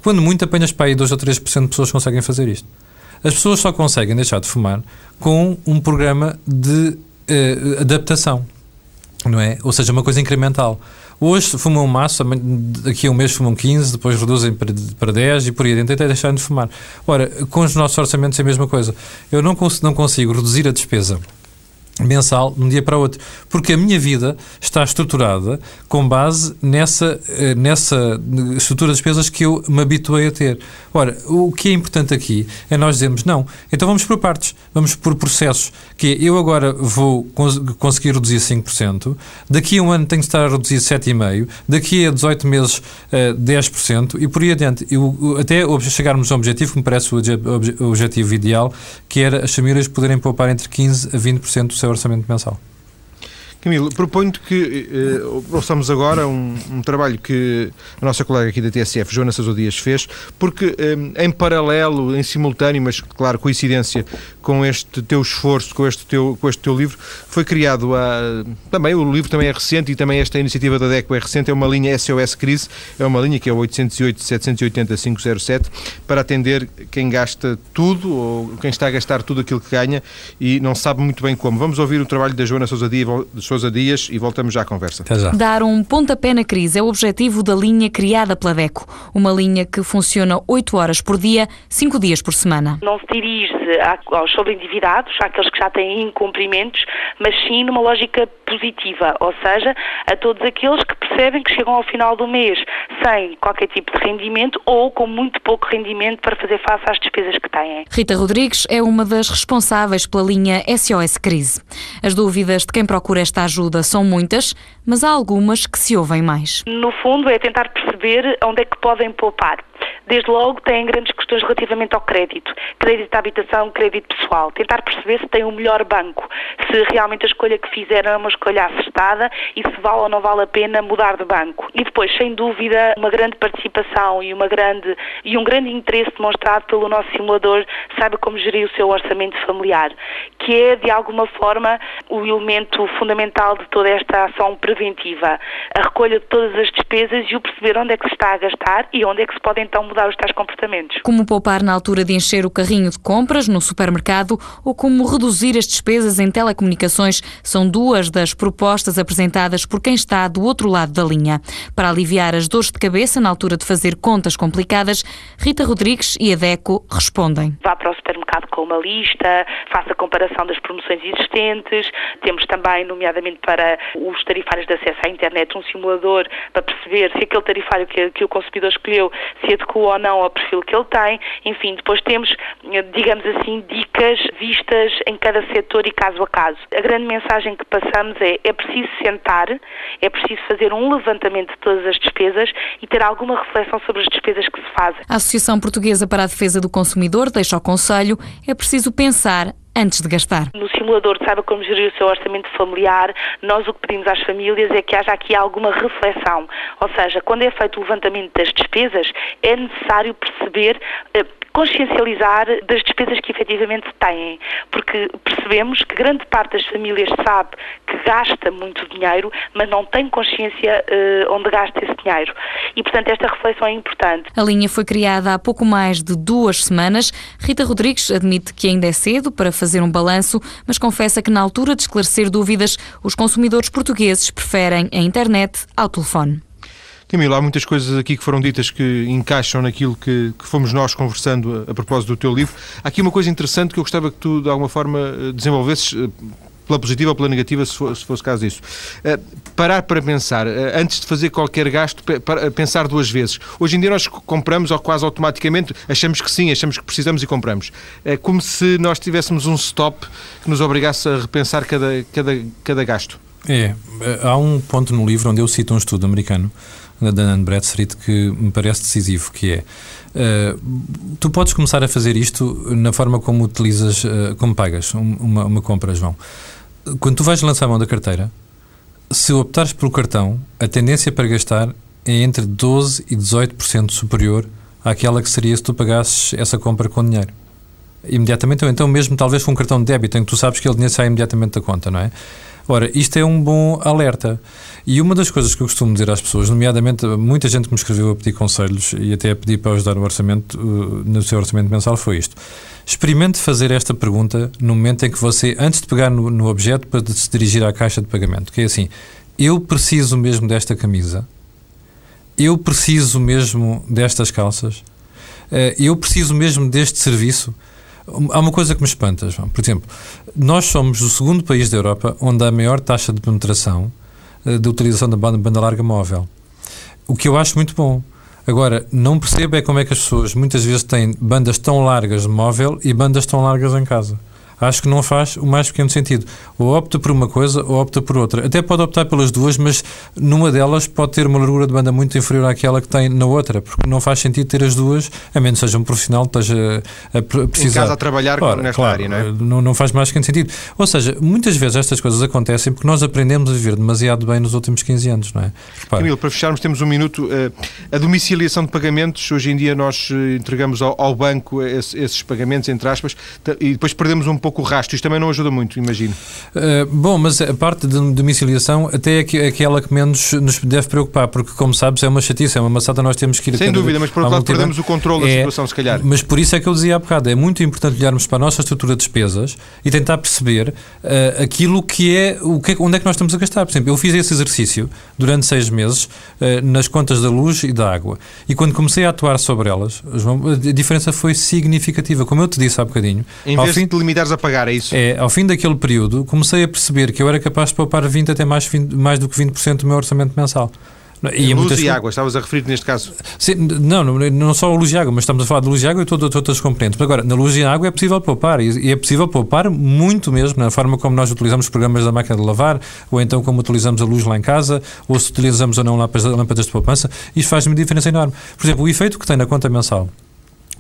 Quando muito apenas para aí 2 ou 3% de pessoas conseguem fazer isto. As pessoas só conseguem deixar de fumar com um programa de uh, adaptação, não é? Ou seja, uma coisa incremental. Hoje fumam um maço, daqui a um mês fumam 15, depois reduzem para, para 10 e por aí adiante até deixarem de fumar. Ora, com os nossos orçamentos é a mesma coisa. Eu não, cons não consigo reduzir a despesa mensal de um dia para o outro, porque a minha vida está estruturada com base nessa, eh, nessa estrutura de despesas que eu me habituei a ter. Ora, o que é importante aqui é nós dizermos, não, então vamos por partes, vamos por processos, que é, eu agora vou cons conseguir reduzir 5%, daqui a um ano tenho que estar a reduzir 7,5%, daqui a 18 meses uh, eh, 10% e por aí adiante. Eu, até chegarmos ao objetivo, que me parece o, o objetivo ideal, que era as famílias poderem poupar entre 15% a 20% do seu orçamento mensal. Camilo, proponho-te que eh, ouçamos agora um, um, trabalho que a nossa colega aqui da TSF, Joana Sousa Dias, fez, porque eh, em paralelo, em simultâneo, mas claro, coincidência com este teu esforço, com este teu, com este teu livro, foi criado a, também, o livro também é recente e também esta iniciativa da DECO é recente, é uma linha SOS Crise, é uma linha que é o 808-780-507, para atender quem gasta tudo ou quem está a gastar tudo aquilo que ganha e não sabe muito bem como. Vamos ouvir o trabalho da Joana Sousa Dias Sousa Dias e voltamos já à conversa. Já. Dar um pontapé na crise é o objetivo da linha criada pela DECO, uma linha que funciona 8 horas por dia, 5 dias por semana. Não se dirige aos sobreendividados, àqueles que já têm incumprimentos, mas sim numa lógica positiva, ou seja, a todos aqueles que percebem que chegam ao final do mês sem qualquer tipo de rendimento ou com muito pouco rendimento para fazer face às despesas que têm. Rita Rodrigues é uma das responsáveis pela linha SOS Crise. As dúvidas de quem procura esta ajuda são muitas, mas há algumas que se ouvem mais. No fundo, é tentar perceber onde é que podem poupar. Desde logo, têm grandes questões relativamente ao crédito. Crédito de habitação, crédito pessoal. Tentar perceber se tem o melhor banco, se realmente a escolha que fizeram é uma escolha acertada e se vale ou não vale a pena mudar de banco. E depois, sem dúvida, uma grande participação e, uma grande, e um grande interesse demonstrado pelo nosso simulador saiba como gerir o seu orçamento familiar, que é, de alguma forma, o elemento fundamental de toda esta ação preventiva. A recolha de todas as despesas e o perceber onde é que se está a gastar e onde é que se pode então mudar os tais comportamentos. Como poupar na altura de encher o carrinho de compras no supermercado ou como reduzir as despesas em telecomunicações são duas das propostas apresentadas por quem está do outro lado da linha. Para aliviar as dores de cabeça na altura de fazer contas complicadas, Rita Rodrigues e a DECO respondem. Vá para o supermercado com uma lista, faça a comparação das promoções existentes. Temos também, nomeadamente para os tarifários de acesso à internet, um simulador para perceber se aquele tarifário que, que o consumidor escolheu se adequa ou não ao perfil que ele tem. Enfim, depois temos, digamos assim, dicas vistas em cada setor e caso a caso. A grande mensagem que passamos é é preciso sentar, é preciso fazer um levantamento de todas as despesas e ter alguma reflexão sobre as despesas que se fazem. A Associação Portuguesa para a Defesa do Consumidor deixa o conselho, é preciso pensar antes de gastar. No simulador de Saiba Como Gerir o Seu Orçamento Familiar, nós o que pedimos às famílias é que haja aqui alguma reflexão. Ou seja, quando é feito o levantamento das despesas, é necessário perceber eh, consciencializar das despesas que efetivamente têm, porque percebemos que grande parte das famílias sabe que gasta muito dinheiro, mas não tem consciência uh, onde gasta esse dinheiro. E, portanto, esta reflexão é importante. A linha foi criada há pouco mais de duas semanas. Rita Rodrigues admite que ainda é cedo para fazer um balanço, mas confessa que na altura de esclarecer dúvidas, os consumidores portugueses preferem a internet ao telefone. Camilo, há muitas coisas aqui que foram ditas que encaixam naquilo que, que fomos nós conversando a, a, propósito do teu livro. Há aqui uma coisa interessante que eu gostava que tu, de alguma forma, eh, desenvolvesses eh, pela positiva ou pela negativa, se, for, se fosse caso disso. Uh, parar para pensar, uh, antes de fazer qualquer gasto, para, pensar duas vezes. Hoje em dia nós compramos ou quase automaticamente, achamos que sim, achamos que precisamos e compramos. É como se nós tivéssemos um stop que nos obrigasse a repensar cada, cada, cada gasto. É, há um ponto no livro onde eu cito um estudo americano da Anne Bradstreet que me parece decisivo, que é uh, tu podes começar a fazer isto na forma como utilizas, uh, como pagas uma, uma compra, João. Quando tu vais lançar a mão da carteira, se optares pelo cartão, a tendência para gastar é entre 12% e 18% superior àquela que seria se tu pagasses essa compra com dinheiro. Imediatamente, ou então mesmo talvez com um cartão de débito, em que tu sabes que ele dinheiro sai imediatamente da conta, não é? Ora, isto é um bom alerta. E uma das coisas que eu costumo dizer às pessoas, nomeadamente muita gente que me escreveu a pedir conselhos e até a pedir para ajudar o orçamento, uh, no seu orçamento mensal, foi isto. Experimente fazer esta pergunta no momento em que você, antes de pegar no, no objeto, para se dirigir à caixa de pagamento, que é assim, eu preciso mesmo desta camisa? Eu preciso mesmo destas calças? Uh, eu preciso mesmo deste serviço? Há uma coisa que me espanta, João. Por exemplo, nós somos o segundo país da Europa onde há a maior taxa de penetração eh, de utilização da banda, banda larga móvel. O que eu acho muito bom. Agora, não percebo é como é que as pessoas muitas vezes têm bandas tão largas de móvel e bandas tão largas em casa acho que não faz o mais pequeno sentido. Ou opta por uma coisa ou opta por outra. Até pode optar pelas duas, mas numa delas pode ter uma largura de banda muito inferior àquela que tem na outra, porque não faz sentido ter as duas, a menos que seja um profissional que esteja a precisar. Em casa a trabalhar Ora, nesta claro, área, não é? Não, não faz mais pequeno sentido. Ou seja, muitas vezes estas coisas acontecem porque nós aprendemos a viver demasiado bem nos últimos 15 anos, não é? Camilo, para fecharmos, temos um minuto. Eh, a domiciliação de pagamentos, hoje em dia nós eh, entregamos ao, ao banco esses pagamentos, entre aspas, e depois perdemos um pouco o rastro. Isto também não ajuda muito, imagino. Uh, bom, mas a parte de domiciliação até é aquela que menos nos deve preocupar, porque, como sabes, é uma chatice, é uma maçada, nós temos que ir... Sem dúvida, mas por outro lado perdemos o controle é, da situação, se calhar. Mas por isso é que eu dizia há bocado, é muito importante olharmos para a nossa estrutura de despesas e tentar perceber uh, aquilo que é, o que, onde é que nós estamos a gastar. Por exemplo, eu fiz esse exercício durante seis meses uh, nas contas da luz e da água. E quando comecei a atuar sobre elas, a diferença foi significativa. Como eu te disse há bocadinho... Em vez fim, de limitares a pagar, é isso? É, ao fim daquele período, comecei a perceber que eu era capaz de poupar 20 até mais, 20, mais do que 20% do meu orçamento mensal. E luz e água, estavas a referir neste caso? Sim, não, não, não só a luz e água, mas estamos a falar de luz e água e todas, todas as componentes. Mas agora, na luz e água é possível poupar, e é possível poupar muito mesmo, na forma como nós utilizamos os programas da máquina de lavar, ou então como utilizamos a luz lá em casa, ou se utilizamos ou não lâmpadas de poupança, isto faz uma diferença enorme. Por exemplo, o efeito que tem na conta mensal,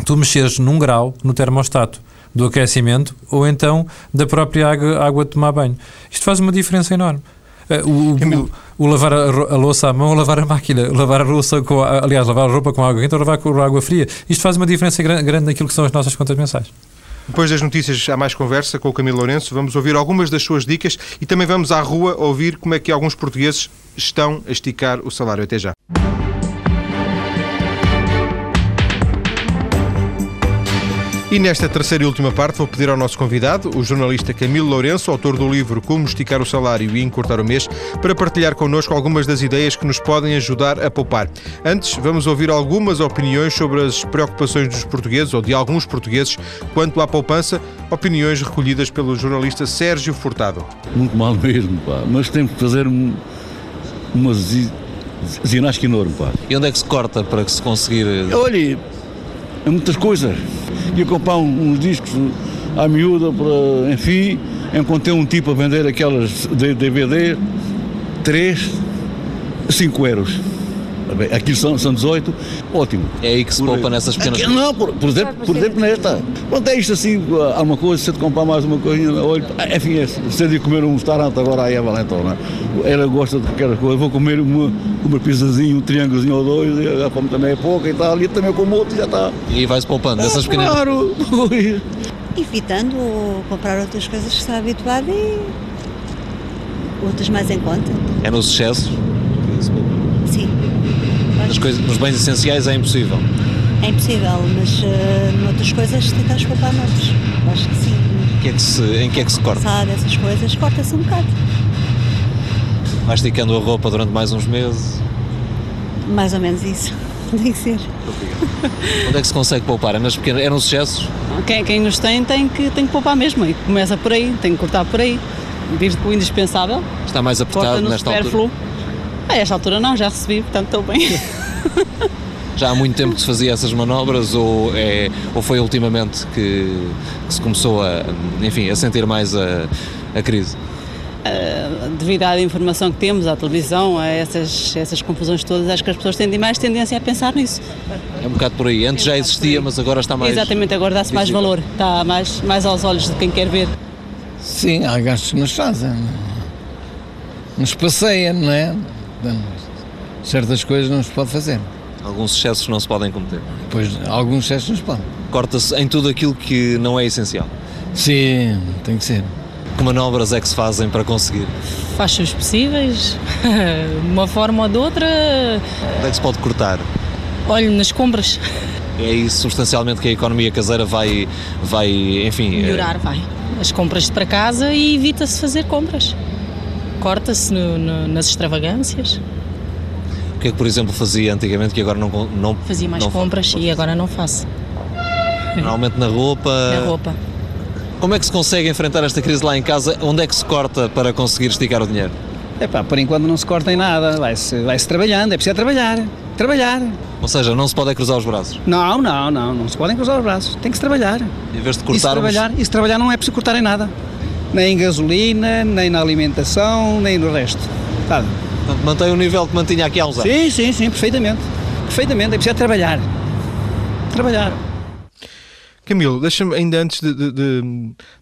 tu mexeres num grau no termostato, do aquecimento ou então da própria água, água de tomar banho. Isto faz uma diferença enorme. Eh, o, o, o, lavar a, a, louça à mão, lavar a máquina, lavar a louça com, a, aliás, lavar a roupa com água quente ou lavar com água fria. Isto faz uma diferença grande, grande naquilo que são as nossas contas mensais. Depois das notícias, há mais conversa com o Camilo Lourenço. Vamos ouvir algumas das suas dicas e também vamos à rua ouvir como é que alguns portugueses estão a esticar o salário. Até já. E nesta terceira e última parte vou pedir ao nosso convidado, o jornalista Camilo Lourenço, autor do livro Como Esticar o Salário e Encurtar o Mês, para partilhar connosco algumas das ideias que nos podem ajudar a poupar. Antes, vamos ouvir algumas opiniões sobre as preocupações dos portugueses, ou de alguns portugueses, quanto à poupança, opiniões recolhidas pelo jornalista Sérgio Furtado. Muito mal mesmo, pá, mas temos que fazer um, uma ginástica enorme, pá. E onde é que se corta para que se conseguir... Olha, é muitas coisas ia comprar uns discos à miúda, para, enfim, encontrei um tipo a vender aquelas DVD, 3, 5 euros. Aqui são, são 18, ótimo. É aí que se poupa nessas pequenas Aqui, Não, por, por exemplo, por exemplo nesta. Pronto, é isto assim, há uma coisa, se eu te comprar mais uma coisinha, olha, enfim, é, se eu de comer um restaurante agora aí é Valentão, não é? Ela gosta de qualquer coisa, vou comer uma, uma pizzazinha, um triângulozinho ou dois, a fome também é pouca e tal, e também como outro já está. E vai-se poupando dessas Ah, pequenas. Claro! (laughs) evitando comprar outras coisas que está habituado e outras mais em conta. É nos excessos. que se poupa. Sim, Nas coisas, nos bens essenciais é impossível. é impossível, mas uh, noutras coisas tentamos poupar noutras. Acho que sim. Em que é que se, em que é que se corta? Sabe, essas coisas, corta-se um bocado. Vai esticando a roupa durante mais uns meses. Mais ou menos isso. (laughs) Tem que ser. Onde é que se consegue poupar? É, nas pequenas, é nos excessos? Quem, quem nos tem tem que, tem que poupar mesmo e começa por aí, tem que cortar por aí. Vive com o indispensável, Está mais apertado nesta altura? A esta altura não, já recebi, portanto estou bem. Já há muito tempo que se fazia essas manobras ou, é, ou foi ultimamente que, que se começou a, enfim, a sentir mais a, a crise? Devido à informação que temos, à televisão, a essas, essas confusões todas, acho que as pessoas têm mais tendência a pensar nisso. É um bocado por aí. Antes já existia, mas agora está mais. Exatamente, agora dá-se mais valor, está mais, mais aos olhos de quem quer ver. Sim, há gastos que nos fazem. Nos passeia, não é? Certas coisas não se pode fazer. Alguns excessos não se podem cometer. Pois alguns gestos nos podem. Corta-se em tudo aquilo que não é essencial. Sim, tem que ser. Que manobras é que se fazem para conseguir? faz os possíveis, (laughs) de uma forma ou de outra, Onde é que se pode cortar? olho nas compras, É isso substancialmente que a economia caseira vai, vai enfim. eh, melhorar vai. As compras para casa e evita-se fazer compras. Corta-se no- no- nas extravagâncias, O que é que, por exemplo, fazia antigamente que agora não. não fazia mais não compras e agora não faço. Normalmente na roupa. Na roupa. Como é que se consegue enfrentar esta crise lá em casa? Onde é que se corta para conseguir esticar o dinheiro? Epá, por enquanto não se corta em nada, vai-se vai -se trabalhando, é preciso trabalhar, trabalhar. Ou seja, não se pode é cruzar os braços. Não, não, não, não se podem cruzar os braços, tem que se trabalhar. Em vez de E se trabalhar, e se trabalhar não é preciso cortar em nada, nem em gasolina, nem na alimentação, nem no resto. Sabe? Portanto, mantém o nível que mantinha aqui há uns anos. Sim, sim, sim, perfeitamente, perfeitamente, é preciso trabalhar, trabalhar. Camilo, deixa-me, ainda antes de, de- de-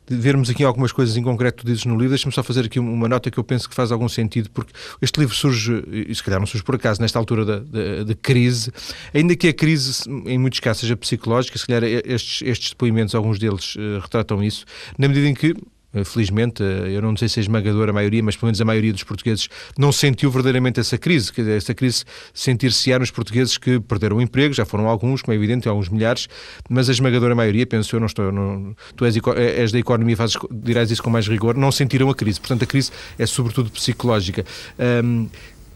de vermos aqui algumas coisas em concreto que tu dizes no livro, deixa-me só fazer aqui uma nota que eu penso que faz algum sentido, porque este livro surge, e se calhar não surge por acaso, nesta altura da, da- da crise, ainda que a crise, em muitos casos, seja psicológica, se calhar estes, estes depoimentos, alguns deles, eh, retratam isso, na medida em que. Eh, Felizmente, eh, eu não sei se é esmagadora a maioria, mas pelo menos a maioria dos portugueses não sentiu verdadeiramente essa crise. Essa crise sentir-se-á nos portugueses que perderam o emprego, já foram alguns, como é evidente, alguns milhares, mas a esmagadora maioria, penso eu, não estou, não, tu és, eco- és da economia, fazes, dirás isso com mais rigor, não sentiram a crise. Portanto, a crise é sobretudo psicológica. Ahm,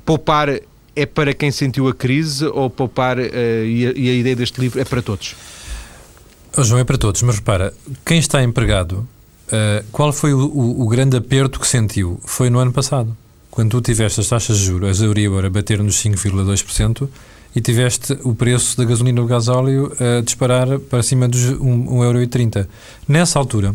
poupar é para quem sentiu a crise ou poupar, eh, e, a, e a ideia deste livro é para todos? Oh, João, é para todos, mas repara, quem está empregado, eh, qual foi o, o- o grande aperto que sentiu? Foi no ano passado, quando tu tiveste as taxas de juros, a Euribor a bater nos 5,2% e tiveste o preço da gasolina do gasóleo a disparar para cima dos 1,30€. Nessa altura,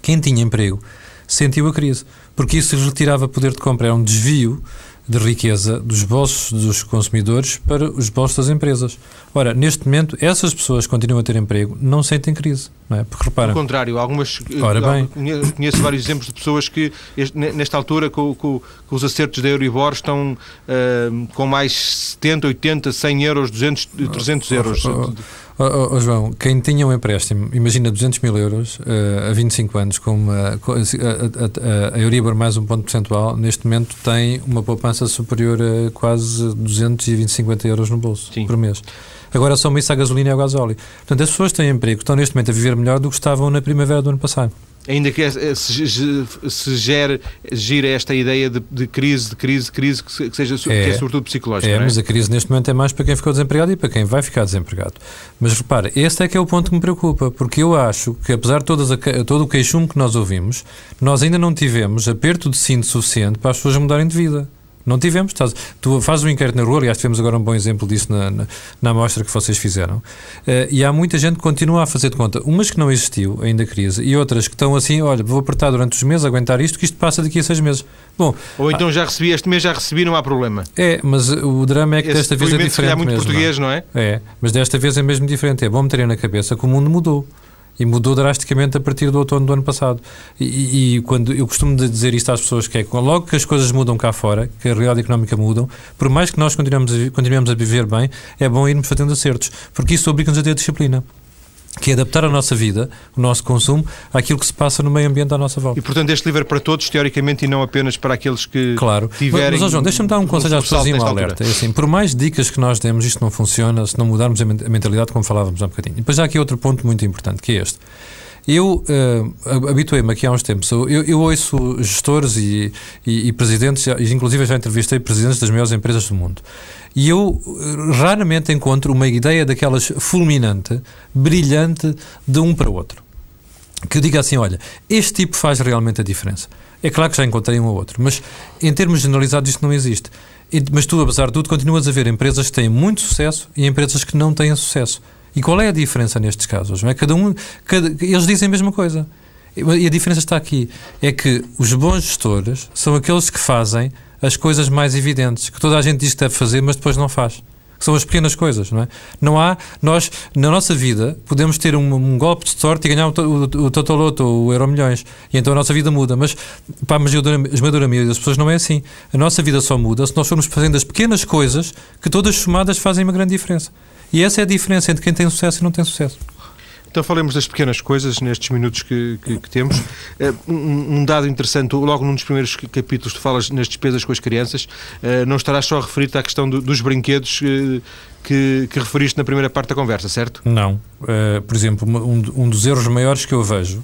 quem tinha emprego sentiu a crise, porque isso retirava poder de compra, era um desvio de riqueza dos bolsos dos consumidores para os bolsos das empresas. Ora, neste momento, essas pessoas que continuam a ter emprego não sentem crise, não é? Porque repara, Pelo contrário, algumas. eh, Ora bem. conhe- Conheço vários exemplos de pessoas que, nesta altura, com, com- com os acertos da Euribor, estão ah, com mais 70, 80, 100 euros, 200, 300 euros. Oh, oh, oh, oh, João, quem tinha um empréstimo, imagina 200 mil euros eh, a 25 anos, com uma, com a, a, a, a Euribor mais um ponto percentual, neste momento tem uma poupança superior a quase 250 euros no bolso Sim. por mês. Agora soma isso à gasolina e ao gasóleo. Portanto, as pessoas têm emprego estão neste momento a viver melhor do que estavam na primavera do ano passado. Ainda que se, gere, gira esta ideia de, de crise, de crise, de crise, que, se- que seja, que é É. sobretudo psicológica. É, é? mas a crise neste momento é mais para quem ficou desempregado e para quem vai ficar desempregado. Mas repara, este é que é o ponto que me preocupa, porque eu acho que apesar de todas a todo o queixume que nós ouvimos, nós ainda não tivemos aperto de cinto suficiente para as pessoas mudarem de vida. Não tivemos. Estás, tu fazes um inquérito na rua, aliás, tivemos agora um bom exemplo disso na, na, na amostra que vocês fizeram. Uh, e há muita gente que continua a fazer de conta. Umas que não existiu ainda a crise e outras que estão assim: olha, vou apertar durante os meses, aguentar isto, que isto passa daqui a seis meses. Bom, Ou então já recebi, este mês já recebi, não há problema. é, mas o drama é que Esse desta vez é se diferente. muito mesmo, português, não é? É, mas desta vez é mesmo diferente. É bom meter na cabeça que o mundo mudou. E mudou drasticamente a partir do outono do ano passado. E, e- quando eu costumo dizer isto às pessoas, que é logo que as coisas mudam cá fora, que a realidade económica mudam, por mais que nós continuemos a, continuemos a viver bem, é bom irmos fazendo acertos. Porque isso obriga-nos a ter disciplina. Que é adaptar a nossa vida, o nosso consumo, àquilo que se passa no meio ambiente à nossa volta. E portanto este livro é para todos, teoricamente, e não apenas para aqueles que Claro. tiverem. Mas, ó João, deixa-me dar um conselho às pessoas e um alerta. É assim, por mais dicas que nós demos, isto não funciona se não mudarmos a mentalidade, como falávamos há um bocadinho. E depois há aqui outro ponto muito importante, que é este. Eu eh, habituei-me aqui há uns tempos, eu, eu ouço gestores e, e, e presidentes, e inclusive já entrevistei presidentes das maiores empresas do mundo. E eu eh, raramente encontro uma ideia daquelas fulminante, brilhante, de um para o outro que eu diga assim: olha, este tipo faz realmente a diferença. É claro que já encontrei um ou outro, mas em termos generalizados isto não existe. Mas tu, apesar de tudo, continuas a ver empresas que têm muito sucesso e empresas que não têm sucesso. E qual é a diferença nestes casos? Não é? Cada um, cada- eles dizem a mesma coisa. E a diferença está aqui. É que os bons gestores são aqueles que fazem as coisas mais evidentes, que toda a gente diz que deve fazer, mas depois não faz. Que são as pequenas coisas, não é? Não há, nós, na nossa vida, podemos ter um, um golpe de sorte e ganhar o, o, o Totoloto ou o Euro Milhões, e então a nossa vida muda. Mas, para a esmagadora maioria das pessoas, não é assim. A nossa vida só muda se nós formos fazendo as pequenas coisas que todas somadas fazem uma grande diferença. E essa é a diferença entre quem tem sucesso e não tem sucesso. Então falemos das pequenas coisas nestes minutos que, que- que temos. Eh, Um, um dado interessante, logo num dos primeiros capítulos tu falas nas despesas com as crianças, eh, não estarás só a referir-te à questão do- dos brinquedos eh, que, que referiste na primeira parte da conversa, certo? Não. Uh, por exemplo, um, um dos erros maiores que eu vejo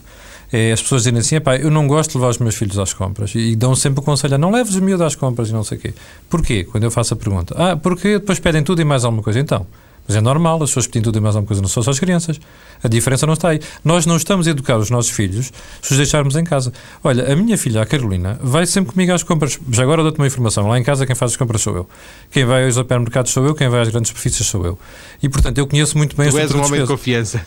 é as pessoas dizerem assim: "Epá, eu não gosto de levar os meus filhos às compras. E dão sempre o conselho: não leves os miúdos às compras e não sei o quê. Porquê? Quando eu faço a pergunta: Ah, porque depois pedem tudo e mais alguma coisa. Então. Mas é normal, as pessoas pedem tudo e mais alguma coisa, não são só as crianças. A diferença não está aí. Nós não estamos a educar os nossos filhos se os deixarmos em casa. Olha, a minha filha, a Carolina, vai sempre comigo às compras. Já agora dou-te uma informação: lá em casa quem faz as compras sou eu. Quem vai aos supermercados sou eu, quem vai às grandes superfícies sou eu. E portanto eu conheço muito bem Tu és um de homem de despesa. confiança.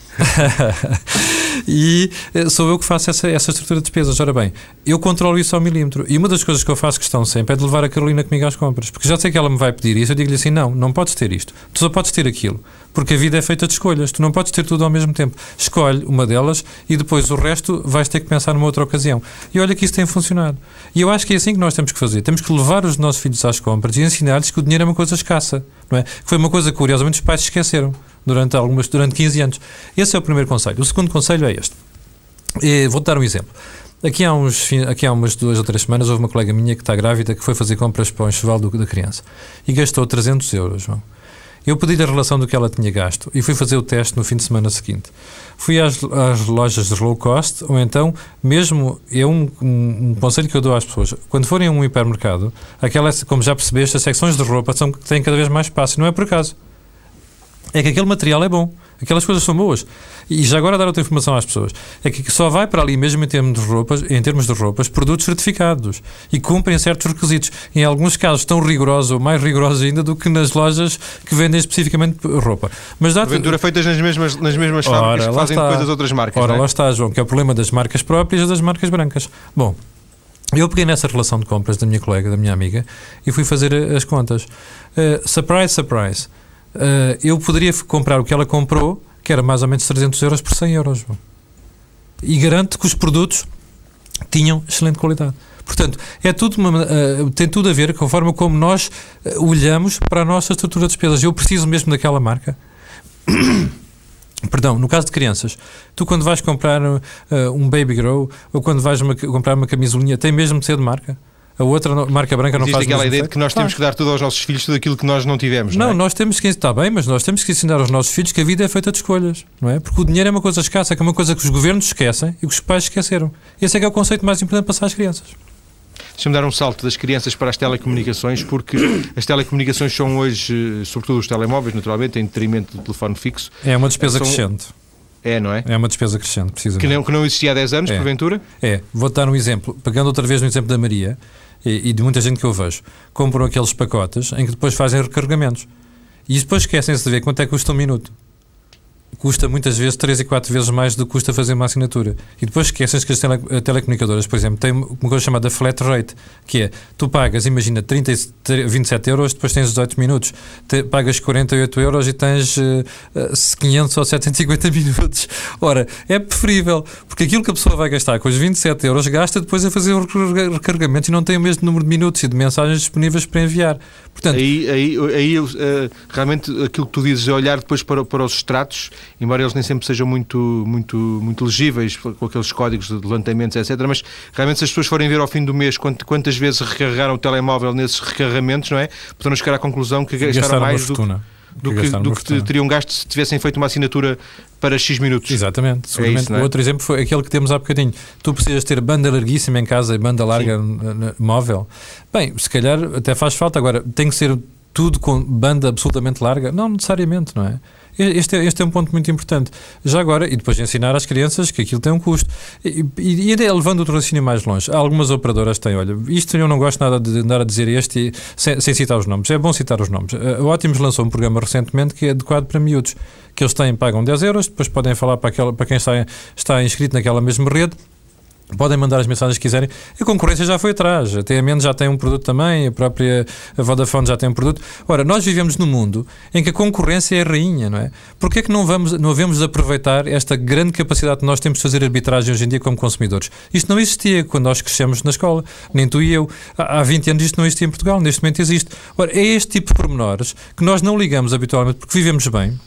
(laughs) e eh, sou eu que faço essa, essa estrutura de despesas. Ora bem, eu controlo isso ao milímetro. E uma das coisas que eu faço questão sempre é de levar a Carolina comigo às compras. Porque já sei que ela me vai pedir isso. Eu digo-lhe assim: não, não podes ter isto. Tu só podes ter aquilo. Porque a vida é feita de escolhas. Tu não podes ter tudo ao mesmo tempo. Escolhe uma delas e depois o resto vais ter que pensar numa outra ocasião. E olha que isso tem funcionado. E eu acho que é assim que nós temos que fazer. Temos que levar os nossos filhos às compras e ensinar-lhes que o dinheiro é uma coisa escassa. Não é? Que foi uma coisa que, curiosamente, os pais esqueceram durante, algumas, durante 15 anos. Esse é o primeiro conselho. O segundo conselho é este. Vou-te dar um exemplo. Aqui há, uns, aqui há umas duas ou três semanas houve uma colega minha que está grávida que foi fazer compras para o enxoval da criança e gastou 300 euros. Eu pedi-lhe a relação do que ela tinha gasto e fui fazer o teste no fim de semana seguinte. Fui às, às lojas de low cost ou então, mesmo, é um, um, um conselho que eu dou às pessoas. Quando forem a um hipermercado, aquela, como já percebeste, as secções de roupa são, têm cada vez mais espaço. Não é por acaso é que aquele material é bom. Aquelas coisas são boas. E já agora dar outra informação às pessoas. É que só vai para ali, mesmo em termos de roupas, em termos de roupas, produtos certificados e cumprem certos requisitos. Em alguns casos tão rigorosos ou mais rigorosos ainda do que nas lojas que vendem especificamente roupa. Mas dá Porventura feitas nas mesmas, nas mesmas Ora, fábricas que fazem está. depois das outras marcas. Ora, é? lá está, João, que é o problema das marcas próprias e das marcas brancas. Bom, eu peguei nessa relação de compras da minha colega, da minha amiga, e fui fazer eh, as contas. Eh, surprise, surprise. Eh, eu poderia comprar o que ela comprou, que era mais ou menos 300 euros por 100 euros. E garanto que os produtos tinham excelente qualidade. Portanto, é tudo uma, eh, tem tudo a ver com a forma como nós eh, olhamos para a nossa estrutura de despesas. Eu preciso mesmo daquela marca. (coughs) Perdão, no caso de crianças, tu quando vais comprar eh, um Baby Grow ou quando vais uma- comprar uma camisolinha, tem mesmo de ser de marca? A outra no- marca branca não Existe faz o aquela ideia de efeito? que nós temos que dar tudo aos nossos filhos, tudo aquilo que nós não tivemos. Não, Não, é? nós temos que está bem, mas nós temos que ensinar aos nossos filhos que a vida é feita de escolhas, não é? Porque o dinheiro é uma coisa escassa, que é uma coisa que os governos esquecem e que os pais esqueceram. Esse é que é o conceito mais importante para passar às crianças. Deixa-me dar um salto das crianças para as telecomunicações, porque as telecomunicações são hoje, sobretudo os telemóveis, naturalmente, em detrimento do telefone fixo. É uma despesa São- crescente. É, não é? É uma despesa crescente, precisamente. Que não, que não existia há 10 anos, É. porventura? É, vou-te dar um exemplo. Pegando outra vez no exemplo da Maria, e, e de muita gente que eu vejo, compram aqueles pacotes em que depois fazem recarregamentos. E depois esquecem-se de ver quanto é que custa um minuto custa muitas vezes 3 e 4 vezes mais do que custa fazer uma assinatura. E depois esqueces que as tele, telecomunicadoras, por exemplo, têm uma coisa chamada flat rate, que é, tu pagas, imagina, 30, 27 euros, depois tens 18 minutos, te, pagas 48 euros e tens uh, eh, 500 ou 750 (laughs) minutos. Ora, é preferível, porque aquilo que a pessoa vai gastar com os 27 euros, gasta depois a fazer o recarregamento e não tem o mesmo número de minutos e de mensagens disponíveis para enviar. Portanto, aí, aí, aí uh, realmente aquilo que tu dizes é olhar depois para, para os extratos embora eles nem sempre sejam muito, muito, muito legíveis com aqueles códigos de levantamentos, etc. Mas realmente, se as pessoas forem ver ao fim do mês quantas vezes recarregaram o telemóvel nesses recarregamentos, não é? Poderão chegar à conclusão que gastaram mais do, do que, do que teriam gasto se tivessem feito uma assinatura para X minutos. Exatamente. Seguramente. É isso, é? Outro exemplo foi aquele que temos há bocadinho. Tu precisas ter banda larguíssima em casa e banda larga móvel. Bem, se calhar até faz falta. Agora, tem que ser tudo com banda absolutamente larga? Não necessariamente, não é? Este é, este é um ponto muito importante. Já agora, e depois de ensinar às crianças que aquilo tem um custo. E, e, e levando o raciocínio mais longe. Algumas operadoras têm, olha, isto eu não gosto nada de andar a dizer este sem, sem citar os nomes. É bom citar os nomes. A Ótimos lançou um programa recentemente que é adequado para miúdos, que eles têm, pagam 10 euros, depois podem falar para, aquela, para quem está, está inscrito naquela mesma rede Podem mandar as mensagens que quiserem. A concorrência já foi atrás. A TMN já tem um produto também, a própria Vodafone já tem um produto. Ora, nós vivemos num mundo em que a concorrência é rainha, não é? Porquê é que não, vamos, não devemos aproveitar esta grande capacidade que nós temos de fazer arbitragem hoje em dia como consumidores? Isto não existia quando nós crescemos na escola, nem tu e eu. Há 20 anos isto não existia em Portugal, neste momento existe. Ora, é este tipo de pormenores que nós não ligamos habitualmente porque vivemos bem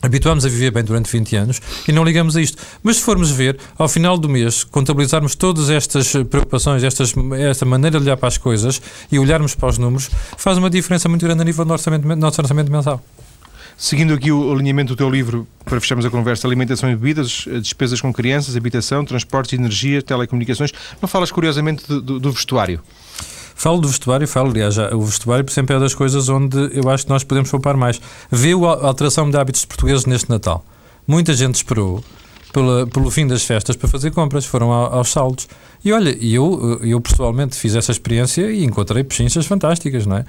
Habituámos a viver bem durante 20 anos e não ligamos a isto. Mas se formos ver, ao final do mês, contabilizarmos todas estas preocupações, estas, esta maneira de olhar para as coisas e olharmos para os números, faz uma diferença muito grande a nível do orçamento, nosso orçamento mensal. Seguindo aqui o alinhamento do teu livro, para fecharmos a conversa, alimentação e bebidas, despesas com crianças, habitação, transportes, energia, telecomunicações, não falas curiosamente do, do vestuário? Falo do vestuário, falo, aliás, já, o vestuário sempre é das coisas onde eu acho que nós podemos poupar mais. Vê a alteração de hábitos portugueses neste Natal. Muita gente esperou pela, pelo fim das festas para fazer compras, foram aos saldos. E olha, eu, eu pessoalmente fiz essa experiência e encontrei pechinchas fantásticas, não é?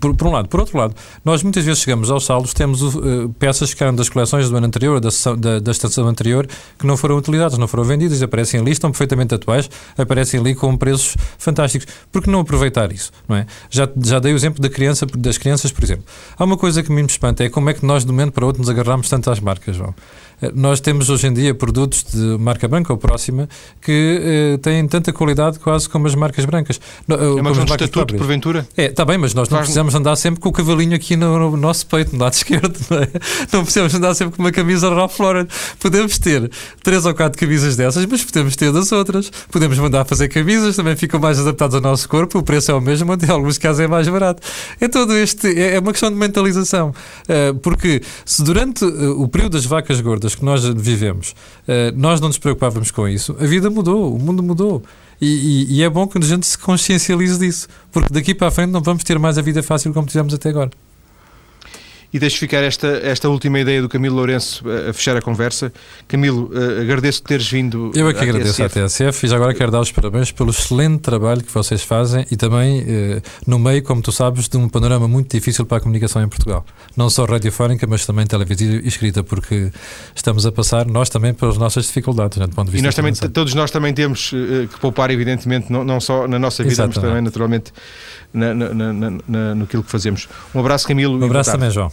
Por, por, um lado. Por outro lado, nós muitas vezes chegamos aos saldos, temos uh, peças que eram das coleções do ano anterior, da, da, da estação anterior, que não foram utilizadas, não foram vendidas, aparecem ali, estão perfeitamente atuais, aparecem ali com preços fantásticos. Por que não aproveitar isso, não é? Já, já dei o exemplo da criança, das crianças, por exemplo. Há uma coisa que me espanta, é como é que nós de um momento para outro nos agarramos tanto às marcas, João. Eh, nós temos hoje em dia produtos de marca branca ou próxima que uh, têm tanta qualidade quase como as marcas brancas. Uh, é uma questão de estatuto, próprias. porventura? É, está bem, mas nós não Faz... precisamos andar sempre com o cavalinho aqui no, no nosso peito, no lado (laughs) esquerdo. Não, é? não, precisamos andar sempre com uma camisa Ralph Lauren. Podemos ter três ou quatro camisas dessas, mas podemos ter das outras. Podemos mandar fazer camisas, também ficam mais adaptadas ao nosso corpo, o preço é o mesmo, em alguns casos é mais barato. É todo este, é, é uma questão de mentalização. Uh, porque se durante o período das vacas gordas que nós vivemos, nós não nos preocupávamos com isso, a vida mudou, o mundo mudou. E, e, e, é bom que a gente se consciencialize disso, porque daqui para a frente não vamos ter mais a vida fácil como tivemos até agora. E deixo ficar esta, esta última ideia do Camilo Lourenço a, fechar a conversa. Camilo, uh, agradeço teres vindo. Eu é que agradeço à TSF e já agora quero dar os parabéns pelo excelente trabalho que vocês fazem e também uh, no meio, como tu sabes, de um panorama muito difícil para a comunicação em Portugal. Não só radiofónica, mas também televisiva e escrita, porque estamos a passar, nós também, pelas nossas dificuldades, né, do ponto de vista E nós também, todos nós também temos uh, que poupar, evidentemente, não, não só na nossa vida, Exatamente. mas também, naturalmente, na, na, na, na, naquilo que fazemos. Um abraço, Camilo. Um abraço também, João.